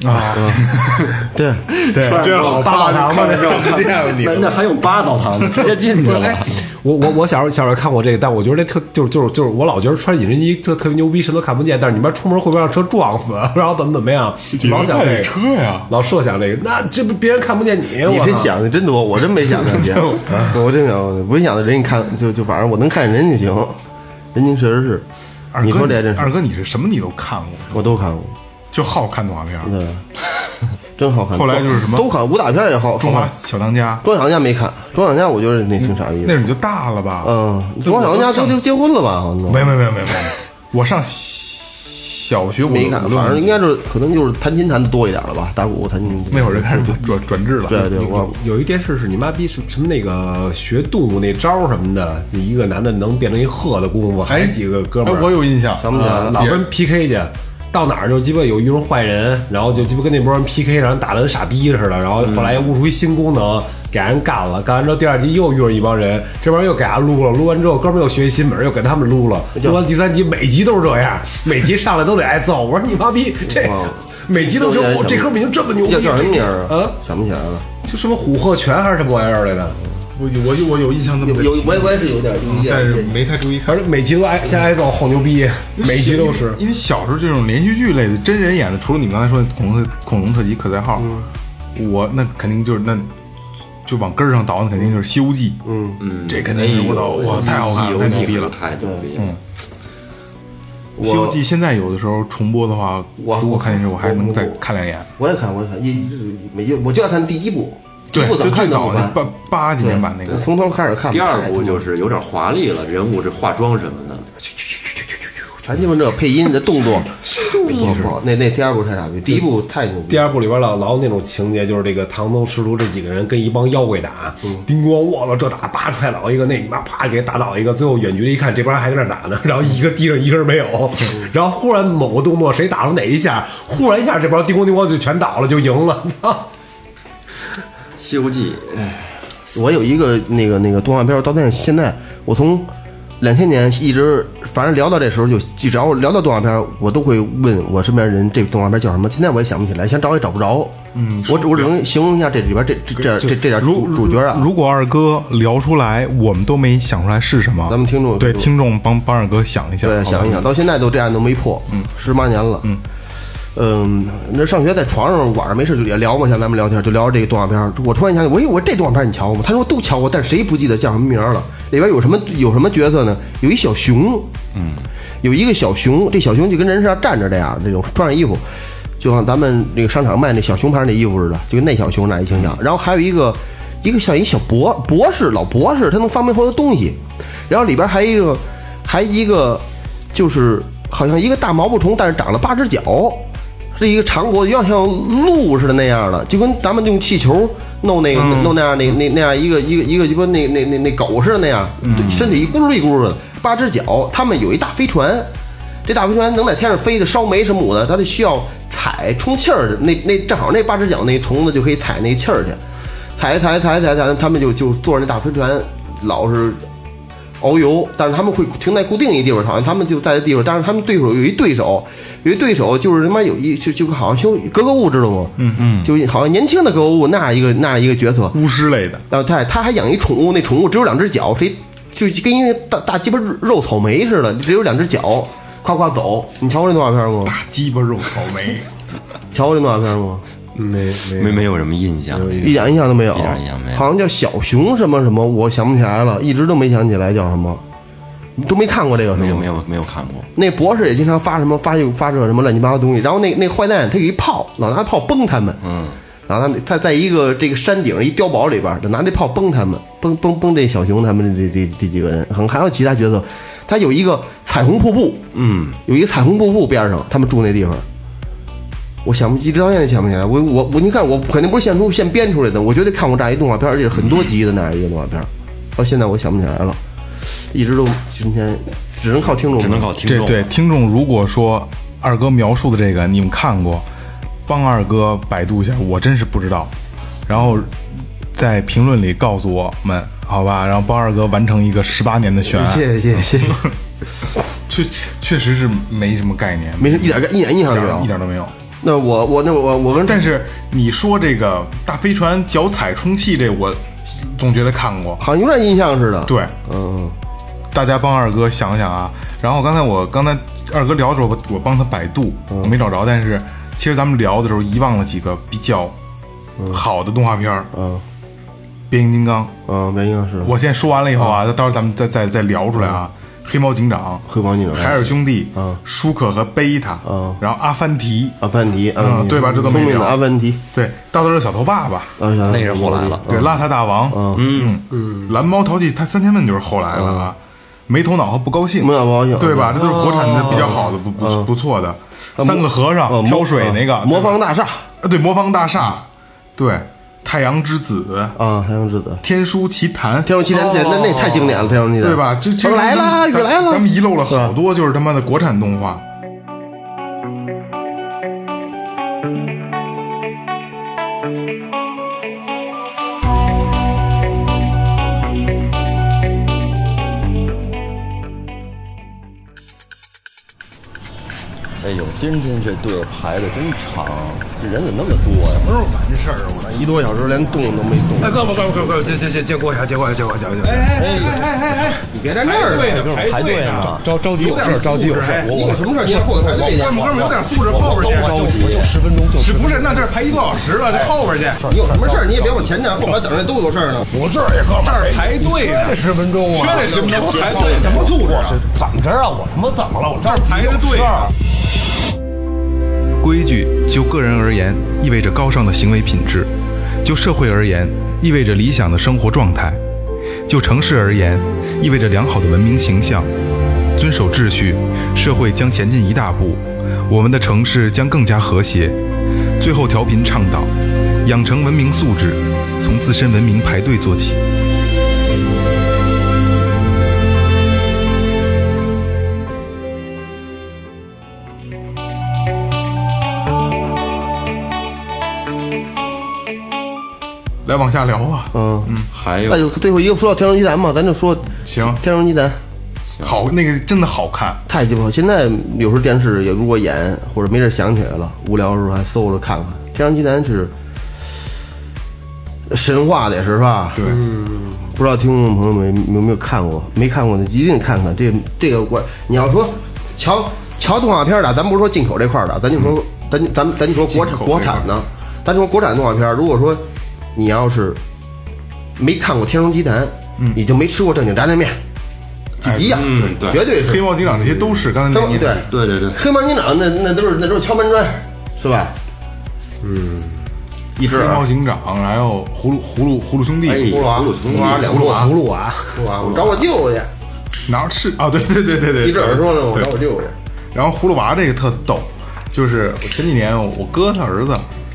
对，对，穿上八宝堂嘛，看着这样你那那还用八澡堂呢，直接进去了。我我我小时候小时候看过这个，但我觉得这特就是就是就是我老觉得穿隐身衣特特别牛逼，什么都看不见，但是你们出门会不会让车撞死，然后怎么怎么样，老想这个车呀，老设想这个，那这不别人看不见你，你我真想的真多，我真没想这些，我真想，我一想的人一看就就反正我能看见人就行，人家确实是。二哥你说这二哥你是什么你都看过，我都看过，就好看动画片儿。对，真好看。后来就是什么都看，武打片也好。中华小当家，装小当家没看，装小当家我觉得那挺傻逼的。那时候你就大了吧？嗯，装小当家都都结婚了吧？好像都没没没没没，我上小学我没看，反正应该是可能就是弹琴弹的多一点了吧，打鼓弹琴那会儿就开始转转制了。对对，我有一电视是你妈逼什什么那个学动物那招什么的，一个男的能变成一鹤的功夫，还有几个哥们哎儿，我有印象，想不起来老跟人 PK 去，到哪儿就鸡巴有一种坏人，然后就鸡巴跟那波人 PK，然后打的跟傻逼似的，然后后来又悟出一新功能，给人干了，干完之后第二集又遇上一帮人，这帮人又给他撸了，撸完之后哥们儿又学一新本儿，又给他们撸了，撸完第三集每集都是这样，每集上来都得挨揍，我说你妈逼这。每集都觉得我这哥们儿已经这么牛逼，叫叫什么名儿啊？想不起来了。就什么虎鹤拳还是什么玩意儿来的，我有我有我有印象那么有有，我也我也是有点有一点但是没太注意看反。正每集都挨先挨揍，好牛逼，每集都是。因为小时候这种连续剧类的真人演的，除了你们刚才说的恐龙特恐龙特辑可赛号，我那肯定就是那就往根儿上倒，那肯定就是《西游记》。嗯嗯，这肯定是我操，哇，太好看了，太牛逼了。太牛逼了。《西游记》现在有的时候重播的话，我如果看电视，我还能再看两眼。我也看，我也看，一没有，我就爱看第一部，第对，最看。早的八八几年版那个，从头开始看。第二部就是有点华丽了，人物这化妆什么的，全鸡巴这配音的动作，不好不好。那那第二部太傻逼，第一部太牛逼。第二部里边老老有那种情节，就是这个唐僧师徒这几个人跟一帮妖怪打，叮咣，我操，这打叭踹倒一个，那你妈啪给打倒一个，最后远距离一看，这帮人还在那打呢，然后一个地上一个人没有，然后忽然某个动作谁打了哪一下，忽然一下这帮叮咣叮咣就全倒了，就赢了，操！《西游记》我有一个那个那个动画片，到现现在我从两千年一直，反正聊到这时候就，只要我聊到动画片，我都会问我身边人这个动画片叫什么。现在我也想不起来，想找也找不着。嗯，我只我只能形容一下这里边这这这这这点主主角啊。如果二哥聊出来，我们都没想出来是什么，咱们听众对听众帮帮二哥想一想，对，想一想，到现在都这样都没破，嗯，十八年了，嗯。嗯，嗯那上学在床上晚上没事就也聊嘛，像咱们聊天就聊这个动画片。我突然想起，我以为我这动画片你瞧过吗？他说都瞧过，但谁不记得叫什么名了？里边有什么有什么角色呢？有一小熊，嗯，有一个小熊，这小熊就跟人上站着这样，那种穿上衣服，就像咱们那个商场卖那小熊牌那衣服似的，就跟那小熊那一形象。然后还有一个一个像一小博博士老博士，他能发明好多东西。然后里边还一个还一个就是好像一个大毛毛虫，但是长了八只脚。是一个长脖子，有点像鹿似的那样的，就跟咱们用气球弄那个、弄那样那那那样一个一个一个鸡巴那那那那狗似的那样，对身体一咕噜一咕噜的，八只脚。他们有一大飞船，这大飞船能在天上飞的，烧煤什么的，它得需要踩充气儿的。那那正好那八只脚那虫子就可以踩那气儿去，踩踩踩踩踩，他们就就坐着那大飞船，老是遨游，但是他们会停在固定一地方，好像他们就在这地方，但是他们对手有一对手，有一对手就是他妈有一就就好像修格格巫知道吗？嗯嗯，就好像年轻的格格巫那样一个那样一个角色，巫师类的，然后他他还养一宠物，那宠物只有两只脚，谁就跟一个大大鸡巴肉草莓似的，只有两只脚，夸夸走。你瞧过这动画片吗？大鸡巴肉草莓，瞧过这动画片吗？没没没没有什么印象。一点印象都没有，一点印象没有好像叫小熊什么什么，我想不起来了，一直都没想起来叫什么，都没看过这个，没有没。有没有看过，那博士也经常发什么发发射什么乱七八糟东西，然后那那坏蛋他有一炮，老拿炮崩他们，嗯，然后他他在一个这个山顶一碉堡里边，就拿那炮崩他们，崩崩崩这小熊他们这这这几个人，很还有其他角色，他有一个彩虹瀑布，嗯，有一个彩虹瀑布边上，他们住那地方。我想不一直到现在想不起来，我我我，你看我肯定不是现出现编出来的，我绝对看过这样一动画片，而且很多集的那样一个动画片，到现在我想不起来了，一直都今天只能靠听众，只能靠听众。这对听众如果说二哥描述的这个你们看过，帮二哥百度一下，我真是不知道，然后在评论里告诉我们，好吧，然后帮二哥完成一个十八年的悬案，谢谢谢谢。谢谢，确确实是没什么概念，没事一点一点印象都没有。一点都没有。那我我那我我跟但是你说这个大飞船脚踩充气这，我总觉得看过。好像有点印象似的，对，嗯，大家帮二哥想想啊。然后刚才我刚才二哥聊的时候，我我帮他百度，我没找着。但是其实咱们聊的时候遗忘了几个比较好的动画片儿，嗯。变形金刚。嗯，没印象是，我现在说完了以后啊，到时候咱们再再再聊出来啊。黑猫警长、黑猫警长。海尔兄弟、嗯。舒克和贝塔，嗯。然后阿凡提，阿凡提，嗯对吧？这都没聪明的聊。阿凡提，对，大头是小头爸爸，啊，那是后来了。对，邋遢大王，嗯。嗯，蓝猫淘气，他三千问就是后来了啊，没头脑和不高兴，没有不高兴对吧？这都是国产的比较好的，不不不错的。三个和尚呃挑水那个魔方大厦。啊，对，魔方大厦，对，太阳之子，啊，太阳之子，天书奇谭，天书奇谭，那那那太经典了，天书奇谭，对吧？就来了，来了，咱们遗漏了好多，就是他妈的国产动画。今天这队排的真长，这人怎么那么多呀？不是完事儿，我一多小时连动都没动。哎，哥们儿哥们儿哥们儿，借借借借过一下，借过一下，借过一下，借过一下。你别在那儿了，排队呢，着着急有事儿，着急有事儿。你有什么事儿先后头排队去。哥们儿有点素质，后边去。着急。十分钟就是不是，那这排一个多小时了，这后边去。你有什么事儿你也别往前站，后边等着都有事儿呢。我这儿也哥们儿排队呢这十分钟啊，缺那什么排队什么素质啊？怎么着啊？我他妈怎么了？我这儿排着队啊。规矩就个人而言，意味着高尚的行为品质；就社会而言，意味着理想的生活状态；就城市而言，意味着良好的文明形象。遵守秩序，社会将前进一大步，我们的城市将更加和谐。最后，调频倡导，养成文明素质，从自身文明排队做起。来往下聊吧，嗯，还有那就最后一个说到天生鸡蛋嘛，咱就说行，天生鸡蛋好，那个真的好看，太鸡巴好。现在有时候电视也如果演或者没事想起来了，无聊的时候还搜着看看。天生鸡蛋是神话的也是吧？对，不知道听众朋友们有没有看过？没看过的一定看看。这这个我你要说瞧瞧动画片的，咱不是说进口这块的，咱就说咱咱咱就说国产国产的，咱说国产动画片。如果说你要是没看过《天生鸡蛋》，你就没吃过正经炸酱面，一样，嗯对。绝对是。黑猫警长这些都是刚才那黑猫对。对对对，黑猫警长那那都是那都是敲门砖，是吧？嗯，一只黑猫，警长，还有葫芦葫芦葫芦兄弟，哎葫芦娃，葫芦葫芦娃葫芦娃，葫芦娃，葫芦娃，我找我舅去，哪儿吃？啊？对对对对对，一只耳朵呢，我找我舅去。然后葫芦娃这个特逗，就是我前几年我哥他儿子，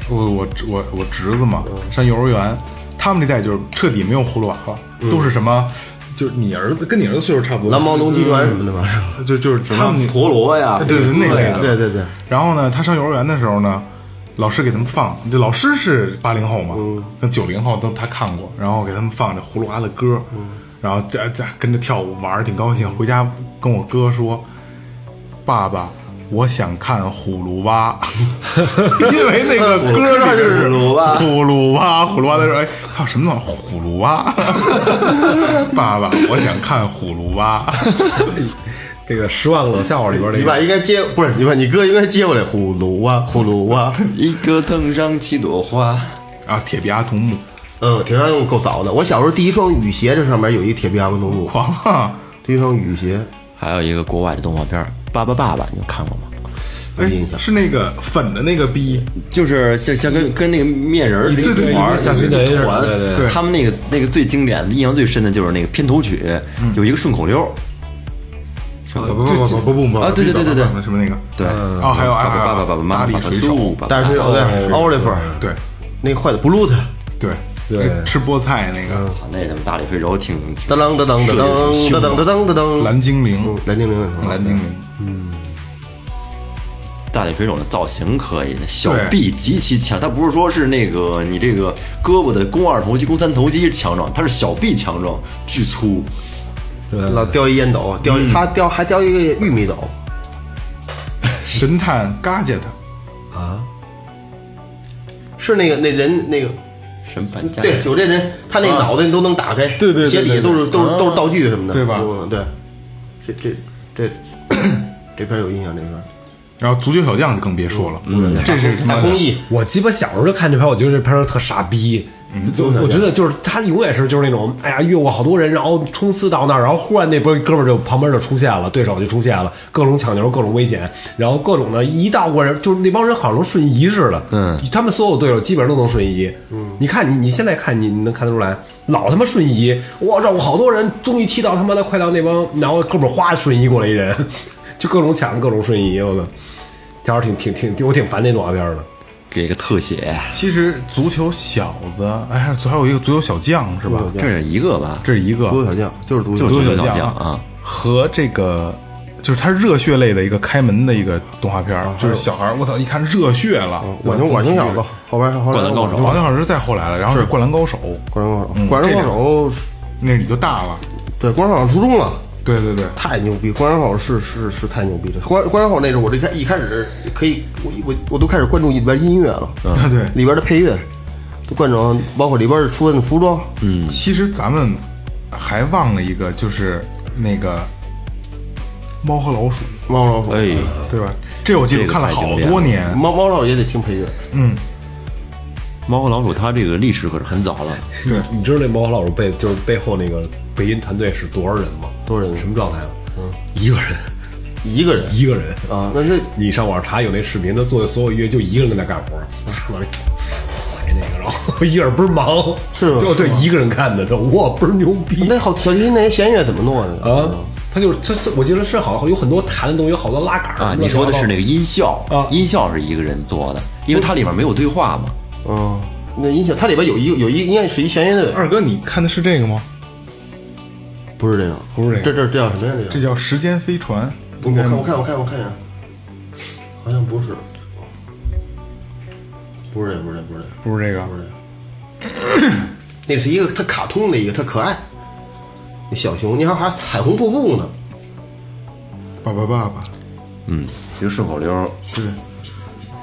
我我我我侄子嘛，上幼儿园，他们那代就是彻底没有葫芦娃了，都是什么，就是你儿子跟你儿子岁数差不多，蓝毛龙集团什么的吧，是吧？就就是他们陀螺呀，对对那类的，对对对。然后呢，他上幼儿园的时候呢，老师给他们放，这老师是八零后嘛，跟九零后都他看过，然后给他们放这葫芦娃的歌，然后在在跟着跳舞玩儿挺高兴。回家跟我哥说：“爸爸，我想看葫芦娃，因为那个歌就是葫芦娃葫芦娃，葫芦娃的时候，哎，操什么东西？葫芦娃，爸爸，我想看葫芦娃。”这个《十万个冷笑话》里边那个，你爸应该接，不是你爸，你哥应该接过来，葫芦娃，葫芦娃。一个藤上七朵花，啊，铁臂阿童木，嗯，铁臂阿童木够早的。我小时候第一双雨鞋，这上面有一铁臂阿童木，狂啊！第一双雨鞋。还有一个国外的动画片《巴巴爸爸》，你有看过吗？哎印，象。是那个粉的那个逼，就是像像跟跟那个面人儿是一对对团儿，像跟那一团。对对对。他们那个那个最经典的、印象最深的就是那个片头曲，有一个顺口溜儿。不不不不不不啊对对对对对。什么那个？对，哦，还有爸爸爸爸爸爸妈妈爸爸猪，爸爸但是有对奥利弗，对。那个坏的 Blue 对对。吃菠菜那个。那他妈大力水手挺噔噔噔噔噔噔噔噔噔噔噔，蓝精灵。嗯，蓝精灵，蓝精灵，嗯。大力水手的造型可以，小臂极其强。他不是说是那个你这个胳膊的肱二头肌、肱三头肌强壮，他是小臂强壮，巨粗。老叼一烟斗，叼他叼还叼一个玉米斗，神探嘎杰特，是那个那人那个。神判家。对，有这人，他那脑袋你都能打开，对对对鞋底下都是都是都是道具什么的，对吧？嗯，对，这这这这片有印象，这片然后足球小将就更别说了，这是大公益，我鸡巴小时候就看这片，我觉得这片特傻逼。就我觉得就是他永远是就是那种，哎呀，越过好多人，然后冲刺到那儿，然后忽然那边哥们儿就旁边就出现了，对手就出现了，各种抢球，各种危险，然后各种的一到过人，就是那帮人好像能瞬移似的，嗯，他们所有对手基本上都能瞬移，嗯，你看你你现在看你你能看得出来，老他妈瞬移，我绕过好多人，终于踢到他妈的快到那帮，然后哥们儿哗瞬移过来一人，就各种抢，各种瞬移，我操，这玩意儿挺挺挺我挺烦那动画片的。给个特写，其实足球小子，哎，还还有一个足球小将是吧？这是一个吧？这是一个。足球小将就是足球足球小将将。啊，和这个就是他热血类的一个开门的一个动画片儿，就是小孩儿，我操，一看热血了，晚晴晚晴小子，后边后来灌篮高手好像是再后来了，然后是灌篮高手，灌篮高手，嗯灌篮高手，那你就大了，对，灌篮高手初中了。对对对，太牛逼！灌篮高手是是是太牛逼了。灌灌篮高手那时候，我这开一开始可以，我我我都开始关注里边音乐了，对对。里边的配乐，都关注，包括里边出的服装，嗯，其实咱们还忘了一个，就是那个猫和老鼠，猫和老鼠，哎，对吧？这我记得看了好多年，猫猫老鼠也得听配乐，猫和老鼠它这个历史可是很早了，对你知道那猫和老鼠背就是背后那个配音团队是多少人吗？多少人？什么状态啊？嗯，一个人，一个人？一个人。啊，那那你上网查有那视频，他做的所有音乐就一个人在那干活，啪往里踩那个，然后一个人倍儿忙，是吗？就对一个人干的，这哇倍儿牛逼。那好小提琴那些弦乐怎么弄的？啊！他就是这这，我记得是好像有很多弹的东西，有好多拉杆儿啊，你说的是那个音效。啊。音效是一个人做的，因为它里面没有对话嘛。嗯，那音响它里边有一个有一应该是一弦乐队，二哥，你看的是这个吗？不是这个，不是这个。这这这叫什么呀？这这叫时间飞船，我看我看我看我看一下，好像不是，不是这不是这不是这不是这个，不是这，那是一个特卡通的一个，特可爱，那小熊，你还还彩虹瀑布呢，爸爸爸爸，嗯，这个顺口溜儿对，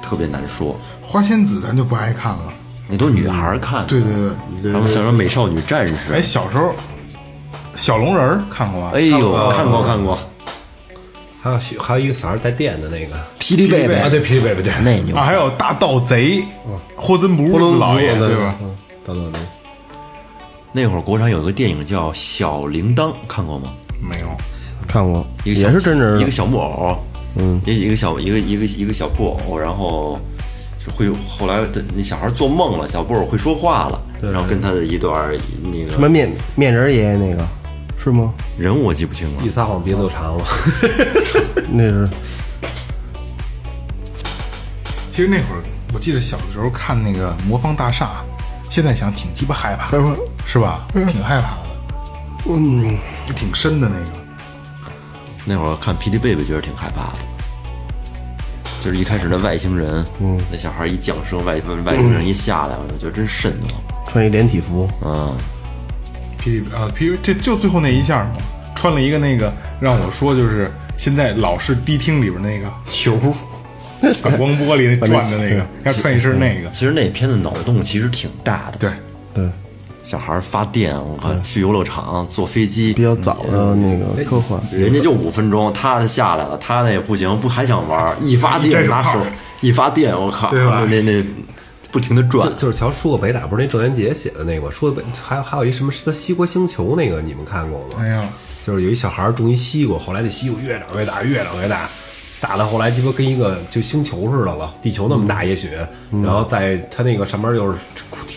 特别难说，花仙子咱就不爱看了，那都女孩儿看。对对对，然后像什么美少女战士，哎，小时候小龙人儿看过吗？哎呦，看过。看过，还有还有一个小孩带电的那个。霹雳贝贝。啊，对霹雳贝贝对，那牛。啊，还有大盗贼，霍森布呼噜鲁老爷，对对吧？？嗯，等等等，那会儿国产有一个电影叫《小铃铛》，看过吗？没有，看过，一个小也是真人一个小木偶，嗯，一一个小一个一个一个小布偶，然后就会后来的那小孩做梦了，小布偶会说话了，然后跟他的一段那个什么面面人爷爷那个是吗？人物我记不清了一，撒谎鼻子就长了。那是 其实那会儿我记得小的时候看那个《魔方大厦》，现在想挺鸡巴害怕，是吧？挺害怕的，嗯，挺深的那个。那会儿看霹雳贝贝觉得挺害怕的。就是一开始那外星人，嗯，那小孩一降生，外外星人一下来，我就觉得真瘆得慌。穿一连体服，嗯，霹雳啊，霹雳，这就最后那一下嘛，穿了一个那个让我说就是现在老式迪厅里边那个 球，反光玻璃那转的那个，要穿一身那个，其实那片子脑洞其实挺大的。对，对，小孩发电，我靠，去游乐场坐飞机比，较早的那个科幻，人家就五分钟，他下来了，他那也不行，不还想玩？一发电拿手一发电，我靠，那那那不停的转就。就是瞧舒克北打不是那郑渊洁写的那个舒克北，还有还有一什么什么西瓜星球那个，你们看过吗？哎呀，就是有一小孩儿种一西瓜，后来那西瓜越长越大，越长越大，大到后来鸡巴跟一个就星球似的了，地球那么大也许。然后在它那个上面就是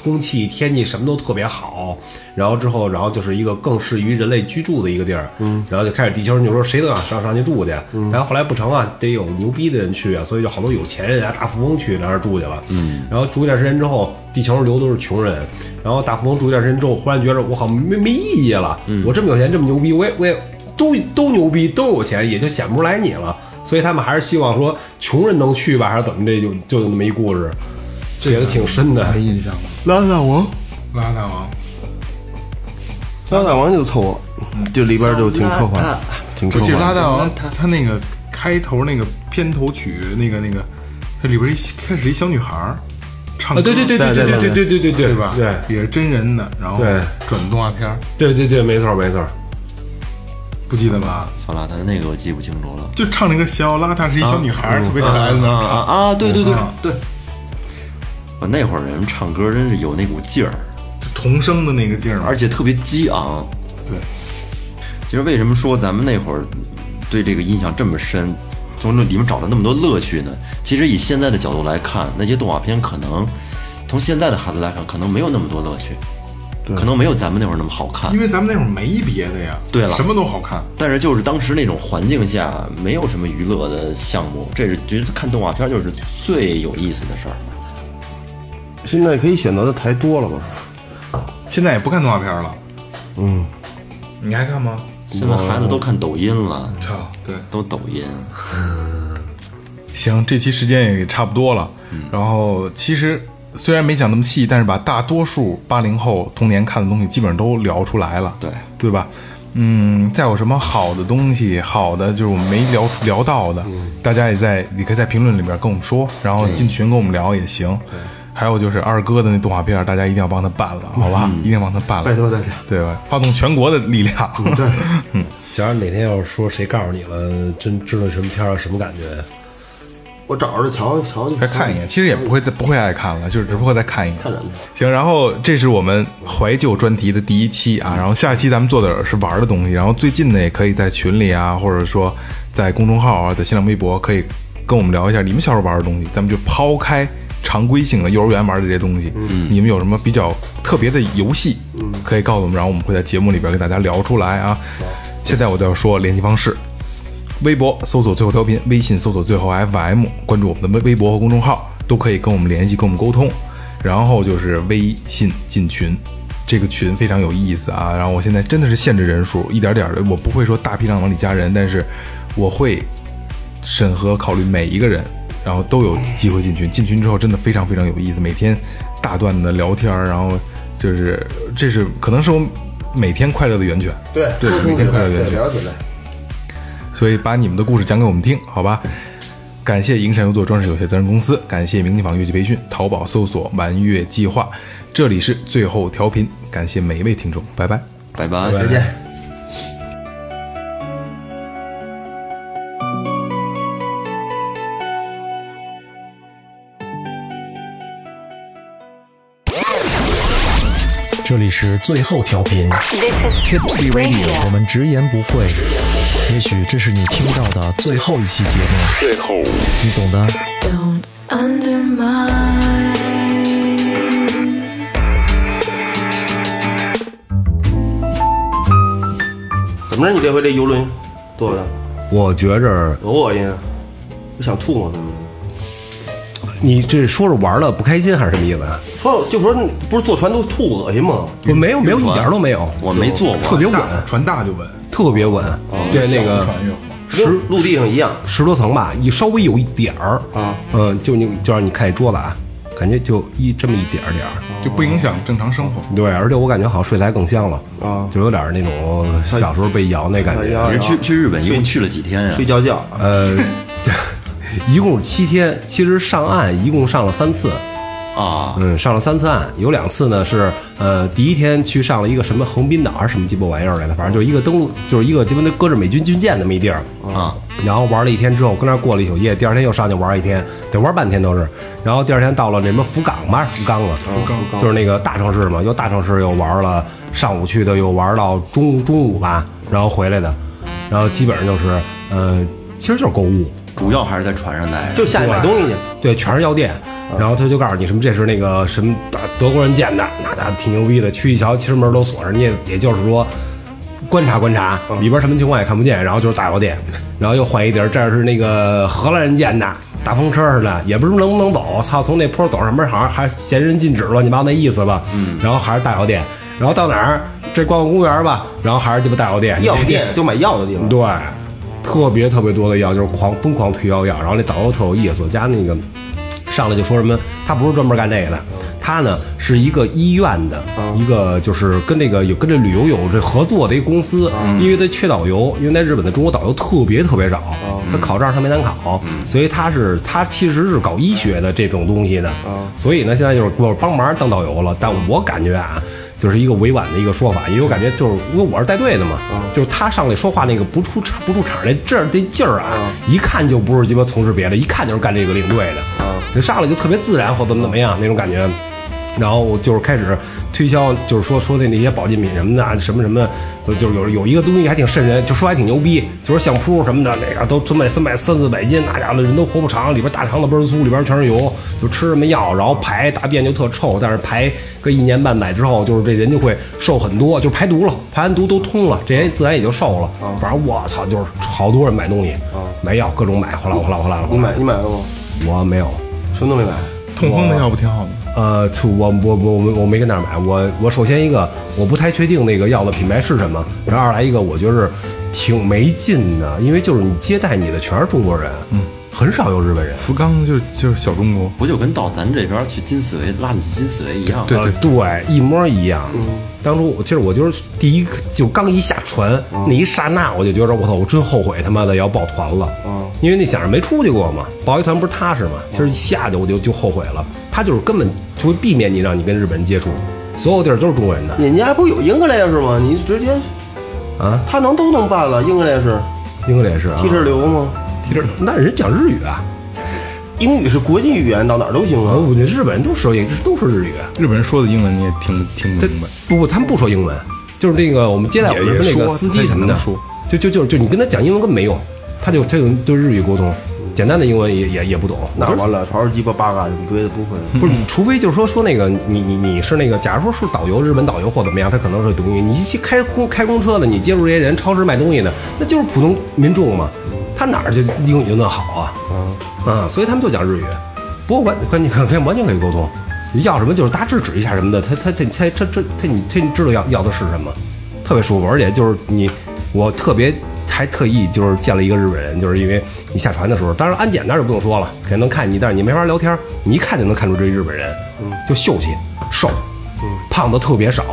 空气、天气什么都特别好，然后之后，然后就是一个更适于人类居住的一个地儿。嗯，然后就开始地球人就说谁都想上上去住去，然后后来不成啊，得有牛逼的人去啊，所以就好多有钱人啊、大富翁去那儿住去了。嗯，然后住一段时间之后，地球上留都是穷人，然后大富翁住一段时间之后，忽然觉得我好没没意义了，我这么有钱这么牛逼，我也我也都都牛逼都有钱，也就显不出来你了。所以他们还是希望说穷人能去吧，还是怎么的？就就有那么一故事，写的挺深的。没印象了。拉大王，拉大王，拉大王就凑合，就里边就挺科幻，挺科我记得拉幻。大王他那个开头那个片头曲，那个那个，它里边一开始一小女孩儿唱啊，歌，对对对对对对对对对对对对吧？对也是真人的，然后对转动画片儿，对对对，没错没错。不记得吧？小邋遢那个我记不清楚了。就唱那个小邋遢是一小女孩儿，特别可爱的那啊。啊啊！对对对啊对，我那会儿人唱歌真是有那股劲儿，童声的那个劲儿，而且特别激昂。对，其实为什么说咱们那会儿对这个印象这么深，从这里面找了那么多乐趣呢？其实以现在的角度来看，那些动画片可能从现在的孩子来看，可能没有那么多乐趣，可能没有咱们那会儿那么好看因。为咱们那会儿没别的呀，对了什么都好看。但是就是当时那种环境下，没有什么娱乐的项目，这是觉得看动画片就是最有意思的事儿。现在可以选择的台多了吧？现在也不看动画片了，嗯，你还看吗？现在孩子都看抖音了，操，对，都抖音。行，这期时间也差不多了。然后其实虽然没讲那么细，但是把大多数八零后童年看的东西基本上都聊出来了，对对吧？嗯，再有什么好的东西，好的就是我们没聊出聊到的，大家也在，你可以在评论里边跟我们说，然后进群跟我们聊也行。还有就是二哥的那动画片，大家一定要帮他办了，好吧？一定要帮他办了，拜托大家对吧？发动全国的力量，对，嗯，假如哪天要是说谁告诉你了，真知道什么片儿什么感觉？我找着瞧瞧去，再看一眼，其实也不会再不会爱看了，就是只不过再看一眼。看两眼行，然后这是我们怀旧专题的第一期啊，然后下一期咱们做的是玩的东西，然后最近呢也可以在群里啊，或者说在公众号啊，在新浪微博可以跟我们聊一下你们小时候玩的东西，咱们就抛开常规性的幼儿园玩的这些东西，嗯你们有什么比较特别的游戏，可以告诉我们，然后我们会在节目里边给大家聊出来啊。现在我就要说联系方式，微博搜索最后调频，微信搜索最后 FM，关注我们的微微博和公众号，都可以跟我们联系，跟我们沟通。然后就是微信进群，这个群非常有意思啊。然后我现在真的是限制人数，一点点的，我不会说大批量往里加人，但是我会审核考虑每一个人，然后都有机会进群。进群之后真的非常非常有意思，每天大段的聊天，然后就是这是可能是我每天快乐的源泉。对对，每天快乐的源泉。聊起来。所以把你们的故事讲给我们听，好吧？感谢营山优作装饰有限责任公司，感谢明镜坊乐器培训，淘宝搜索“玩乐计划”，这里是最后调频，感谢每一位听众，拜拜。拜拜。再见。里是最后调频 This is Tipsy Radio，我们直言不讳。也许这是你听到的最后一期节目，最后，你懂的。Don't undermine. 怎么着？你这回这游轮坐的我觉着多恶心啊！我想吐吗？你这说是玩的不开心还是什么意思啊？说就说不是坐船都吐恶心吗？我没有没有一点都没有，我没坐过，特别稳，船大就稳，特别稳。对那个小船越好。跟陆地上一样。十多层吧，一稍微有一点儿啊，嗯，就你就让你看一桌子啊，感觉就一这么一点儿点儿。就不影响正常生活。对，而且我感觉好像睡得还更香了啊就有点那种小时候被摇那感觉。你去去日本一共去了几天呀睡？觉觉，呃，一共是七天，其实上岸一共上了三次，啊，嗯，上了三次岸，有两次呢是呃第一天去上了一个什么横滨岛还是什么鸡巴玩意儿来的，反正就是一个登陆，就是一个鸡巴那搁着美军军舰那么一地儿。啊。然后玩了一天之后，跟那儿过了一宿夜，第二天又上去玩一天，得玩半天都是。然后第二天到了那什么福冈吧，福冈啊，福冈。就是那个大城市嘛，又大城市又玩了，上午去的又玩到中中午吧，然后回来的，然后基本上就是呃，其实就是购物，主要还是在船上待着。就下去买东西去。对，全是药店。然后他就告诉你什么，这是那个什么德德国人建的，那家挺牛逼的。去一瞧，其实门都锁着，你也也就是说观察观察，里边什么情况也看不见。然后就是大药店，然后又换一地儿，这儿是那个荷兰人建的，大风车似的，也不知能不能走。操，从那坡走上门，好像还闲人禁止乱七八糟那意思吧。嗯。然后还是大药店，然后到哪儿这逛逛公园吧，然后还是鸡巴大药店。药店就买药的地方。对，特别特别多的药，就是狂疯狂推销药，然后那导游特有意思，加那个上来就说什么，他不是专门干这个的，他呢是一个医院的、一个就是跟这个有跟这旅游有这合作的一个公司，因为他缺导游，因为在日本的中国导游特别特别少，他考证他没难考，所以他是他其实是搞医学的这种东西的，所以呢现在就是我帮忙当导游了，但我感觉啊。就是一个委婉的一个说法，因为我感觉就是因为我是带队的嘛，就是他上来说话那个不出场不出场那这儿这劲儿啊，一看就不是鸡巴从事别的，一看就是干这个领队的，就上来就特别自然或怎么怎么样那种感觉。然后就是开始推销，就是说说的那些保健品什么的啊，什么什么，就就是有有一个东西还挺瘆人，就说还挺牛逼，就说相扑什么的，那个都准备三百三四百斤，那家伙的人都活不长，里边大肠子倍儿粗，里边全是油，就吃什么药，然后排大便就特臭，但是排个一年半载之后，就是这人就会瘦很多，就是排毒了，排完毒都通了，这人自然也就瘦了。反正我操，就是好多人买东西，买药各种买，哗啦哗啦哗啦。你买你买了吗？我没有。什么都没买。痛风的药不挺好吗？呃，我我我我我没跟那儿买，我我首先一个我不太确定那个药的品牌是什么，然后二来一个我觉得挺没劲的，因为就是你接待你的全是中国人，嗯，很少有日本人。福冈就就是小中国，不就跟到咱这边去金思维拉你去金思维一样？对对对，一模一样。当初我其实我就是第一就刚一下船、那一刹那，我就觉得我操，我真后悔他妈的要抱团了。因为那想着没出去过嘛，报一团不是踏实嘛。其实一下去我就就后悔了，他就是根本就会避免你让你跟日本人接触，所有地儿都是中国人的人家不有英格兰是吗？你直接啊。他能都能办了，英格兰是英格兰是啊，提着流吗？提着，那人讲日语啊。英语是国际语言，到哪儿都行啊。我觉得日本人都说英都说日语。日本人说的英文你也听听不他明白。不不，他们不说英文，就是那个我们接待我们那个司机什么的就就就就你跟他讲英文根本没用，他就他就就日语沟通，简单的英文也也也不懂。那完了，全是鸡巴八嘎，别的不会。不是，除非就是说说那个你你你是那个，假如说是导游，日本导游或怎么样，他可能是懂英语。你去开公开公车的，你接触这些人，超市卖东西的，那就是普通民众嘛，他哪儿就英语就那好啊？啊，所以他们就讲日语。不过完关键可可以完全可以沟通，你要什么就是大致指一下什么的，他他他他他这他你他你知道要要的是什么，特别舒服，而且就是你我特别还特意就是见了一个日本人，就是因为你下船的时候，当然安检那儿就不用说了，肯定能看你，但是你没法聊天，你一看就能看出这日本人，嗯。就秀气瘦，嗯。胖子特别少，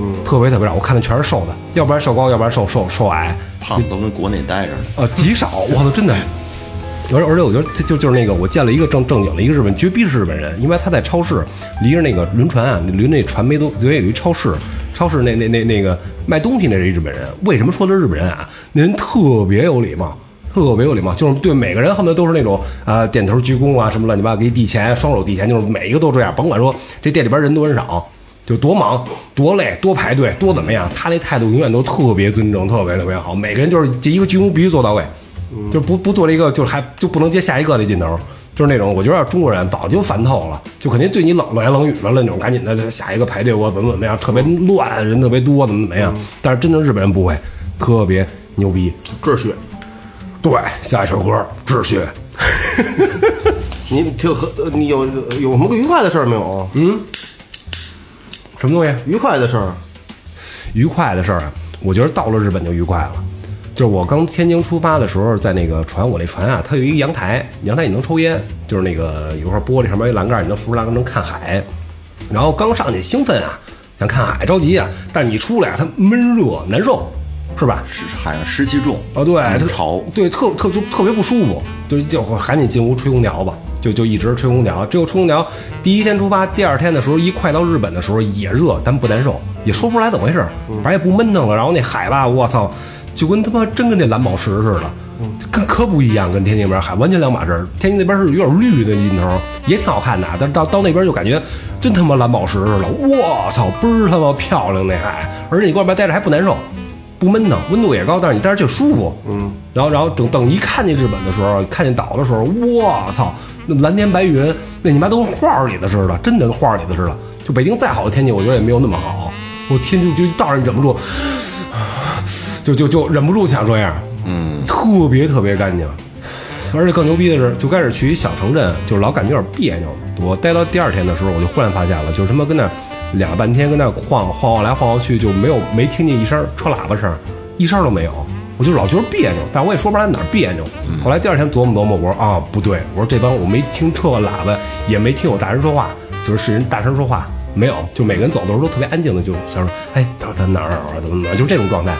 嗯。特别特别少，我看的全是瘦的，要不然瘦高，要不然瘦瘦瘦矮，胖都跟国内待着呢。呃，极少，我操，真的。而且而且我觉得就就是那个，我见了一个正正经的一个日本，绝逼是日本人，因为他在超市离着那个轮船啊，离那船没多，对，有一超市，超市那那那那个卖东西那是一日本人。为什么说的日本人啊？那人特别有礼貌，特别有礼貌，就是对每个人恨不得都是那种啊、点头鞠躬啊，什么乱七八糟给你递钱，双手递钱，就是每一个都这样，甭管说这店里边人多人少。就多忙多累多排队多怎么样，他那态度永远都特别尊重，特别特别好。每个人就是这一个鞠躬必须做到位，就不不做这个，就是还就不能接下一个的劲头，就是那种我觉得要中国人早就烦透了，就肯定对你冷冷言冷语了那种，赶紧的下一个排队我怎么怎么样，特别乱，人特别多，怎么怎么样。但是真正日本人不会，特别牛逼，秩序。对，下一首歌秩序。你挺和呃你有有什么愉快的事儿没有？嗯，什么东西？愉快的事儿。愉快的事儿啊，我觉得到了日本就愉快了。就是我刚天津出发的时候，在那个船，我那船啊，它有一个阳台，阳台你能抽烟，就是那个有块玻璃上面一栏杆，你能扶着栏杆能看海。然后刚上去兴奋啊，想看海，着急啊，但是你出来啊，它闷热难受，是吧？是海上湿气重哦，对，它潮，对，特特就特别不舒服，就就赶紧进屋吹空调吧，就就一直吹空调。只有吹空调，第一天出发，第二天的时候，一快到日本的时候也热，但不难受，也说不出来怎么回事，反正也不闷腾了。然后那海吧，我操，就跟他妈真跟那蓝宝石似的，跟可不一样，跟天津那边海完全两码事儿。天津那边是有点绿的劲头，也挺好看的，但是到到那边就感觉真他妈蓝宝石似的，我操，倍儿他妈漂亮那海，而且你外边待着还不难受。不闷腾，温度也高，但是你待着就舒服。嗯，然后然后等等一看见日本的时候，看见岛的时候，我操，那蓝天白云，那你妈都跟画里的似的，真的跟画里的似的。就北京再好的天气，我觉得也没有那么好。我天就就到那儿忍不住，就就就忍不住想这样。嗯，特别特别干净，而且更牛逼的是，就开始去一小城镇，就老感觉有点别扭。我待到第二天的时候，我就忽然发现了，就是他妈跟那儿两个半天，跟那晃晃晃来晃晃去，就没有没听见一声车喇叭声，一声都没有。我就老觉得别扭，但我也说不出来哪儿别扭。后来第二天琢磨琢磨，我说啊不对，我说这帮我没听车喇叭，也没听有大人说话，就是是人大声说话没有，就每个人走的时候都特别安静的，就想说哎到他哪儿哪儿啊怎么怎么，就这种状态。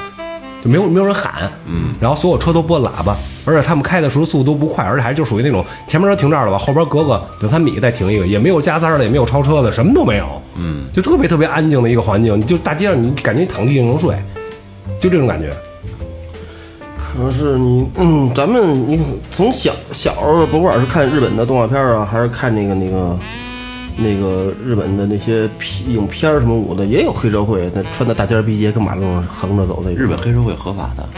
就没有没有人喊，嗯，然后所有车都拨喇叭，而且他们开的时候速度都不快，而且还就属于那种前面车停这儿了吧，后边隔个两三米再停一个，也没有加塞儿的，也没有超车的，什么都没有，嗯，就特别特别安静的一个环境，就大街上你感觉你躺地就能睡，就这种感觉。可是你，嗯，咱们你从小小时候，不管是看日本的动画片啊，还是看那个那个那个日本的那些片影片儿什么舞的，也有黑社会，那穿的大尖儿逼鞋跟马路上横着走那种。日本黑社会合法的，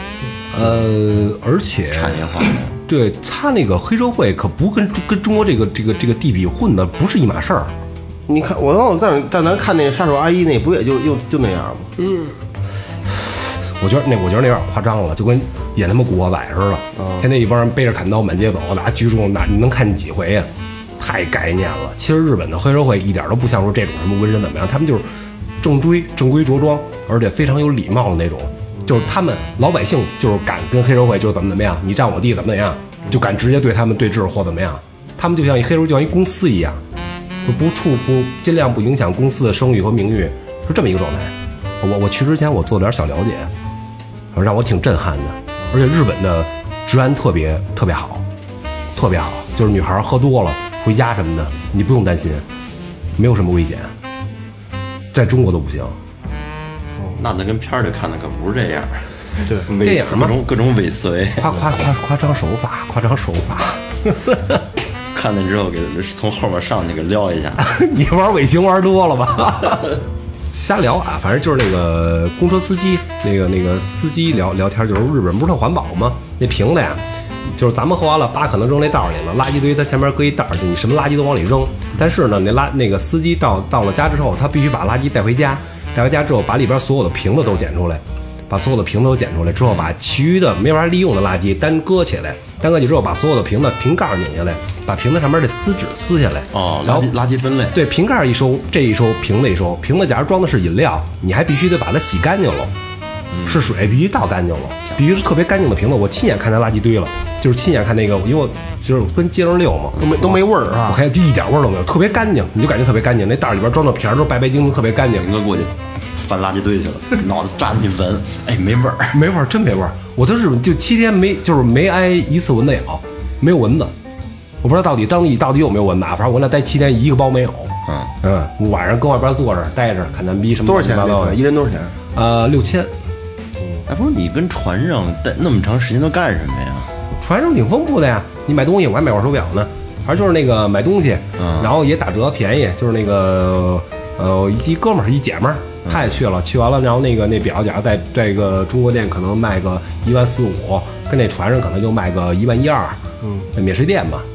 呃，而且产业化的。对他那个黑社会可不跟跟中国这个这个这个地痞混的不是一码事儿。你看，我当但但咱看那个杀手阿姨那不也就又就那样吗？嗯我觉得那我觉得那有点夸张了，就跟演他妈古惑仔似的，天天一帮人背着砍刀满街走，拿狙击那你能看见几回呀？太概念了。其实日本的黑社会一点都不像说这种什么纹身怎么样，他们就是正规正规着装，而且非常有礼貌的那种。就是他们老百姓就是敢跟黑社会就是怎么怎么样，你占我地怎么怎么样，就敢直接对他们对峙或怎么样。他们就像一黑社会就像一公司一样，不处不尽量不影响公司的声誉和名誉，是这么一个状态。我我去之前我做了点小了解，让我挺震撼的。而且日本的治安特别特别好，特别好，就是女孩喝多了回家什么的，你不用担心，没有什么危险。在中国都不行，那咱跟片儿里看的可不是这样。对，尾电影嘛各种各种尾随，夸夸夸夸张手法，夸张手法。看见之后给从后面上去给撩一下。你玩尾行玩多了吧？瞎聊啊，反正就是那个公车司机，那个那个司机聊聊天，就是日本不是特环保吗？那瓶子呀，就是咱们喝完了，把可能扔那道里了，垃圾堆它前面搁一袋儿，就你什么垃圾都往里扔。但是呢，那垃那个司机到到了家之后，他必须把垃圾带回家，带回家之后把里边所有的瓶子都捡出来，把所有的瓶子都捡出来之后，把其余的没法利用的垃圾单搁起来，单搁起之后，把所有的瓶子瓶盖儿拧下来，把瓶子上面的撕纸撕下来，哦，然后垃圾垃圾分类。对，瓶盖一收，这一收，瓶子一收，瓶子假如装的是饮料，你还必须得把它洗干净了，是水必须倒干净了，必须是特别干净的瓶子。我亲眼看见垃圾堆了，就是亲眼看那个，因为我就是跟街上溜嘛，都没都没味儿啊我。看就一点味儿都没有，特别干净，你就感觉特别干净。那袋里边装的瓶儿都白白净净，特别干净，林哥过去翻垃圾堆去了，脑子扎进去闻，哎，没味儿。没味儿，真没味儿。我在日本就七天没，就是没挨一次蚊子咬，没有蚊子。我不知道到底当地到底有没有蚊子，啊，反正我那待七天一个包没有。嗯嗯，晚上搁外边坐着待着看咱逼什么多少钱？乱七八糟的一人多少钱？呃，六千。哎，不是你跟船上待那么长时间都干什么呀？船上挺丰富的呀，你买东西我还买块手表呢，反正就是那个买东西，嗯然后也打折便宜，就是那个呃一哥们儿一姐们儿，他也去了，去完了，然后那个那表，假如在这个中国店可能卖个一万四五，跟那船上可能就卖个一万一二，嗯，免税店嘛，啊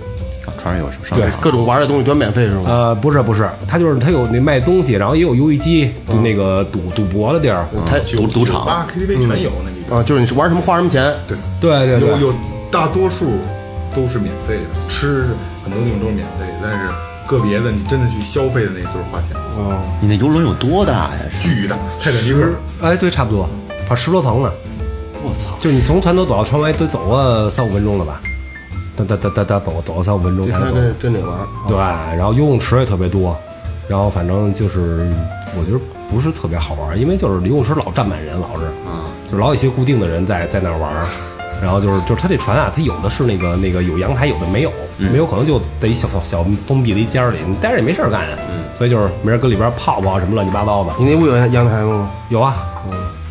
船上有商对场，各种玩的东西全免费是吗？呃，不是不是，他就是他有那卖东西，然后也有游戏机，就那个赌赌博的地儿，他赌赌场吧 KTV 全有那里边。啊，就是你玩什么花什么钱。对，对对对，有有大多数都是免费的，吃很多地方都是免费的，但是个别的你真的去消费的那个都是花钱，哦，你那游轮有多大呀？巨大，泰坦尼克。哎对，差不多，跑十多层呢。我操！就你从船头走到船尾得走个三五分钟了吧？哒哒哒哒哒走走三五分钟才能走。真真得玩。对，然后游泳池也特别多，然后反正就是我觉得不是特别好玩，因为就是游泳池老站满人，老是，就是老有一些固定的人在在那儿玩儿。然后就是就是他这船啊，它有的是那个那个有阳台，有的没有，没有可能就在一小小小封闭的一间儿里，你待着也没事儿干呀。所以就是没人搁里边泡泡什么乱七八糟的。你那屋有阳台吗？有啊，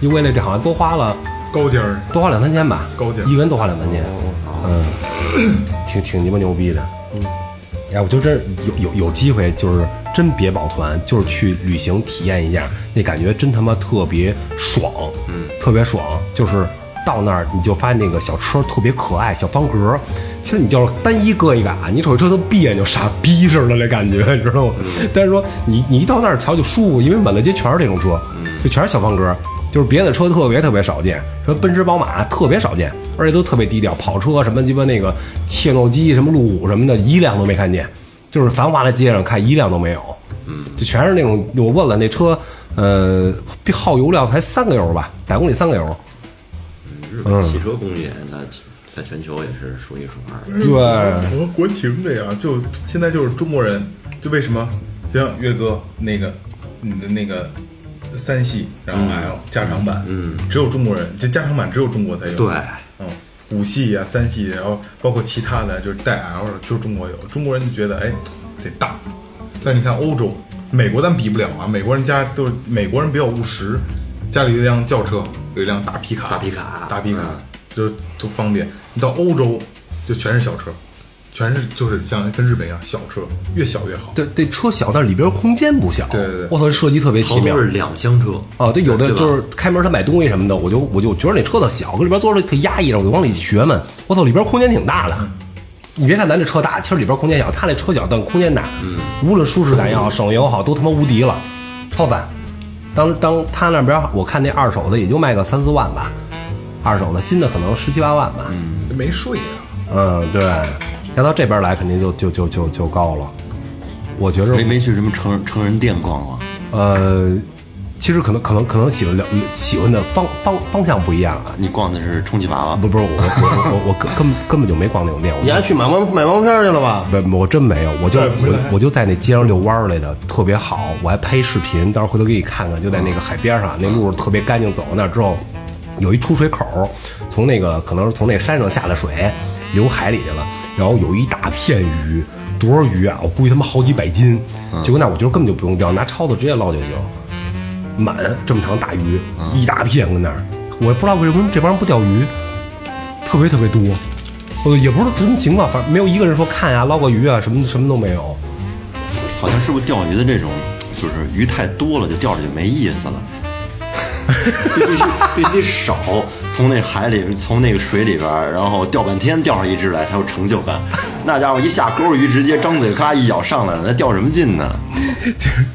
因为了这好像多花了高尖儿，多花两三千吧，高点一个人多花两三千，嗯，挺挺鸡巴牛逼的，嗯，哎，我就真有有有机会，就是真别抱团，就是去旅行体验一下，那感觉真他妈特别爽，嗯，特别爽，就是到那儿你就发现那个小车特别可爱，小方格。其实你就是单一搁一个啊，你瞅这车都别扭，傻逼似的那感觉，你知道吗？但是说你你一到那儿瞧就舒服，因为满大街全是这种车，就全是小方格，就是别的车特别特别少见，什么奔驰、宝马特别少见，而且都特别低调，跑车什么鸡巴那个切诺基、什么路虎什么的，一辆都没看见，就是繁华的街上看一辆都没有，嗯，就全是那种我问了那车，呃，耗油量才三个油吧，百公里三个油，嗯日本汽车工业那在全球也是数一数二的。对，符合国情这样，就现在就是中国人，就为什么？就像岳哥那个你的那个三系，然后 L 加长版，嗯，只有中国人，这加长版只有中国才有，对，嗯，五系呀、三系，然后包括其他的，就是带 L 的，就是中国有，中国人就觉得哎得大，但是你看欧洲、美国咱比不了啊，美国人家都是美国人比较务实，家里有一辆轿车，有一辆大皮卡，大皮卡大皮卡，就都方便。你到欧洲就全是小车，全是就是像跟日本一样小车，越小越好。对，这车小，但是里边空间不小。对对对我操，这设计特别奇妙好多。是两厢车哦，对，有的就是开门他买东西什么的，我就我就觉得那车子小，搁里边坐着特压抑着，我就往里学嘛。我操，里边空间挺大的。你别看咱这车大，其实里边空间小，他那车小，但空间大。嗯，无论舒适感也好，省油也好，都他妈无敌了，超赞。当当他那边我看那二手的也就卖个三四万吧，二手的新的可能十七八万吧。嗯没税啊，嗯，对，要到这边来肯定就就就就就高了。我觉着没没去什么成人成人店逛逛，呃，其实可能可能可能喜欢了喜欢的方方方向不一样啊。你逛的是充气娃娃，不不是我我我我根根本根本就没逛那种店，我你还去买毛买毛片去了吧？不我真没有，我就我我就在那街上遛弯儿来的，特别好，我还拍视频，到时候回头给你看看，就在那个海边上，那路特别干净，走到那之后，有一出水口，从那个可能是从那山上下的水流海里去了，然后有一大片鱼，多少鱼啊？我估计他妈好几百斤，结果那我觉得根本就不用钓，拿抄子直接捞就行。满这么长大鱼，一大片搁那儿，我也不知道为什么这帮人不钓鱼，特别特别多。呃，也不知道什么情况，反正没有一个人说看呀、捞个鱼啊，什么什么都没有。好像是不是钓鱼的这种，就是鱼太多了，就钓着就没意思了。必须必须得少，从那海里，从那个水里边，然后钓半天钓上一只来才有成就感。那家伙一下钩鱼，直接张嘴咔一咬上来了，那钓什么劲呢？其 实，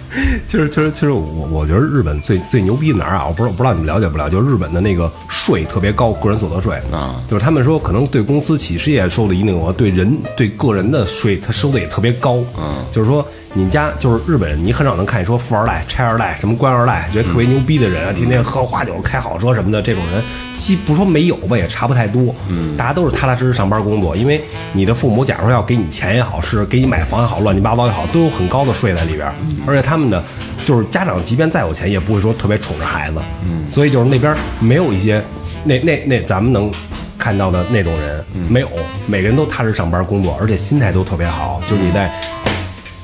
其实，其实，其实我我觉得日本最最牛逼哪儿啊？我不知道不知道你们了解不了解，就是日本的那个税特别高，个人所得税啊，就是他们说可能对公司企事业收的一定额，对人对个人的税他收的也特别高。嗯，就是说你家就是日本人，你很少能看见说富二代、拆二代、什么官二代，觉得特别牛逼的人啊，天天喝花酒、开好车什么的这种人，既不说没有吧，也差不太多。嗯，大家都是踏踏实实上班工作，因为你的父母假如说要给你钱也好，是给你买房也好，乱七八糟也好，都有很高的税在里边儿。而且他们的就是家长，即便再有钱，也不会说特别宠着孩子。嗯，所以就是那边没有一些那那那咱们能看到的那种人，没有，每个人都踏实上班工作，而且心态都特别好。就是你在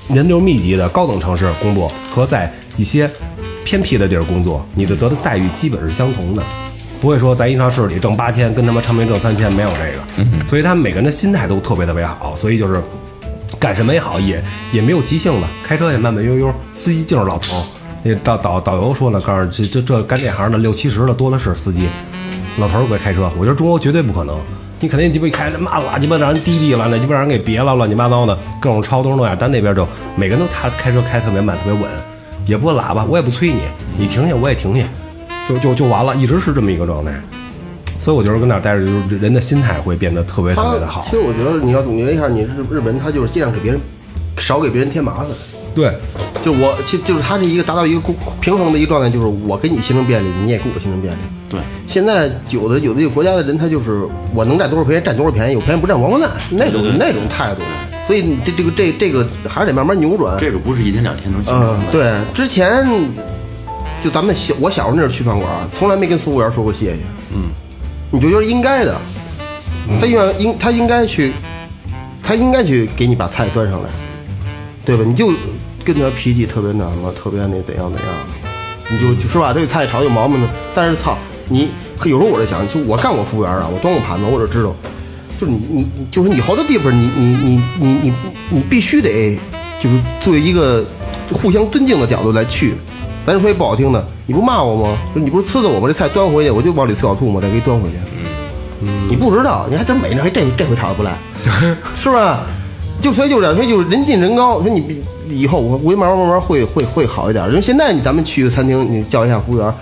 人流密集的高等城市工作和在一些偏僻的地儿工作，你的得的待遇基本是相同的，不会说在一超市里挣八千，跟他妈昌平挣三千，没有这个。所以他们每个人的心态都特别特别好，所以就是干什么也好，也也没有急性子，开车也慢慢悠悠，司机就是老头。那导导导游说呢，告诉这这这干这行的六七十的多的是司机，老头儿会开车，我觉得中国绝对不可能。你肯定鸡巴一开那妈拉鸡巴让人滴滴了，那鸡巴让人给别了，乱七八糟的，各种超都是那样。咱那边就每个人都他开车开特别慢，特别稳，也不喇叭，我也不催你，你停下我也停下，就就就完了，一直是这么一个状态。所以我觉得跟那儿待着，就是人的心态会变得特别特别的好其。实我觉得你要总结一下，你日日本人他就是尽量给别人少给别人添麻烦。对，就是我，其就是他是一个达到一个公平衡的一个状态，就是我给你形成便利，你也给我形成便利。对，现在有的有的有国家的人，他就是我能占多少便宜占多少便宜，有便宜不占王八蛋那种那种态度。所以你这这个这这个还是得慢慢扭转。这个不是一天两天能形嗯成，的。对，之前就咱们小我小时候那阵儿去饭馆，从来没跟服务员说过谢谢。嗯，你就觉得应该的，他应该应他应该去，他应该去给你把菜端上来，对吧？你就跟他脾气特别那什么，特别那怎样怎样，你就就是吧，这个菜炒有毛病呢。但是操，你有时候我在想，就我干过服务员啊，我端过盘子，我就知道，就是你你就是你好多地方你你你你你你必须得就是作为一个互相尊敬的角度来去。咱说句不好听的，你不骂我吗？就你不是呲的我吗？这菜端回去，我就往里呲小吐沫，再给你端回去。嗯，你不知道，你还真没呢，还这这回炒的不赖，是吧？就所以就是这样，所以就是人近人高。说你以后我我慢慢慢慢会会会好一点。因为现在你咱们去个餐厅，你叫一下服务员，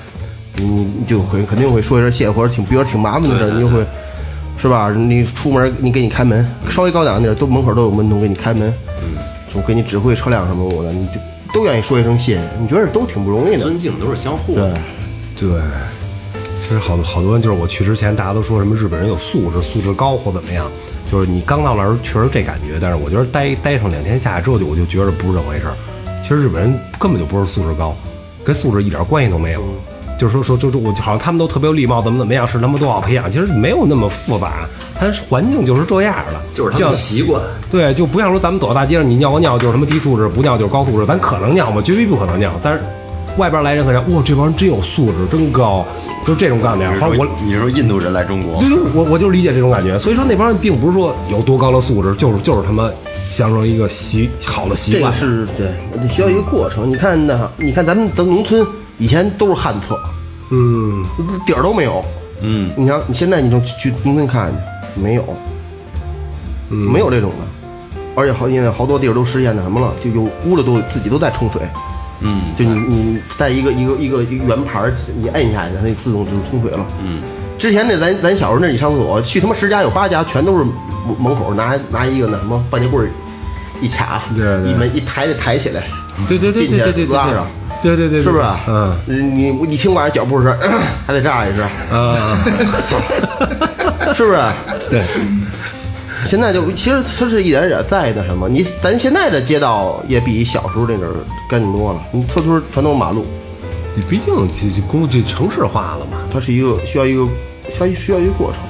你你就会肯定会说一声谢谢，或者挺比如说挺麻烦的事，你就会是吧？你出门你给你开门，稍微高档点儿都门口都有门童给你开门，嗯，什么给你指挥车辆什么我的，你就都愿意说一声谢谢。你觉得都挺不容易的，尊敬都是相互对的。。对，其实好多好多人就是我去之前，大家都说什么日本人有素质，素质高或怎么样。就是你刚到那儿确实这感觉，但是我觉得待待上两天下来之后，就我就觉得不是这么回事儿。其实日本人根本就不是素质高，跟素质一点关系都没有。就是说说就就我好像他们都特别有礼貌，怎么怎么样，是他们多好培养，其实没有那么复杂，它环境就是这样的，就是他们像习惯，对，就不像说咱们走到大街上，你尿个尿就是什么低素质，不尿就是高素质，咱可能尿吗？绝对不可能尿。但是外边来人可能哇，这帮人真有素质，真高，就是这种感觉。反正我你是说印度人来中国对，对，我我就理解这种感觉。所以说那帮人并不是说有多高的素质，就是就是他妈享受一个习好的习惯这个。是对，得需要一个过程。你看那，你看咱们咱农村以前都是旱厕，嗯，底儿都没有。嗯，你想，你现在你就去农村看去，没有，嗯没有这种的。而且好，现在好多地儿都实现那什么了，就有屋子都自己都在冲水。嗯，就你你在一个一个一个一个圆盘儿，你摁下去，它就自动就冲水了。嗯，之前那咱咱小时候那你上厕所，去他妈十家有八家全都是门门口拿拿一个那什么半截棍儿一卡，对对一门一抬就抬起来，对对对对对对对拉上，对对对，是不是？嗯，你你听晚上脚步声，还得这样一声，啊，是不是？对，现在就其实它是一点点在那什么，你咱现在的街道也比小时候那阵儿干净多了，你村村全都是马路，你毕竟这这工这城市化了嘛。它是一个需要一个需要需要一个过程。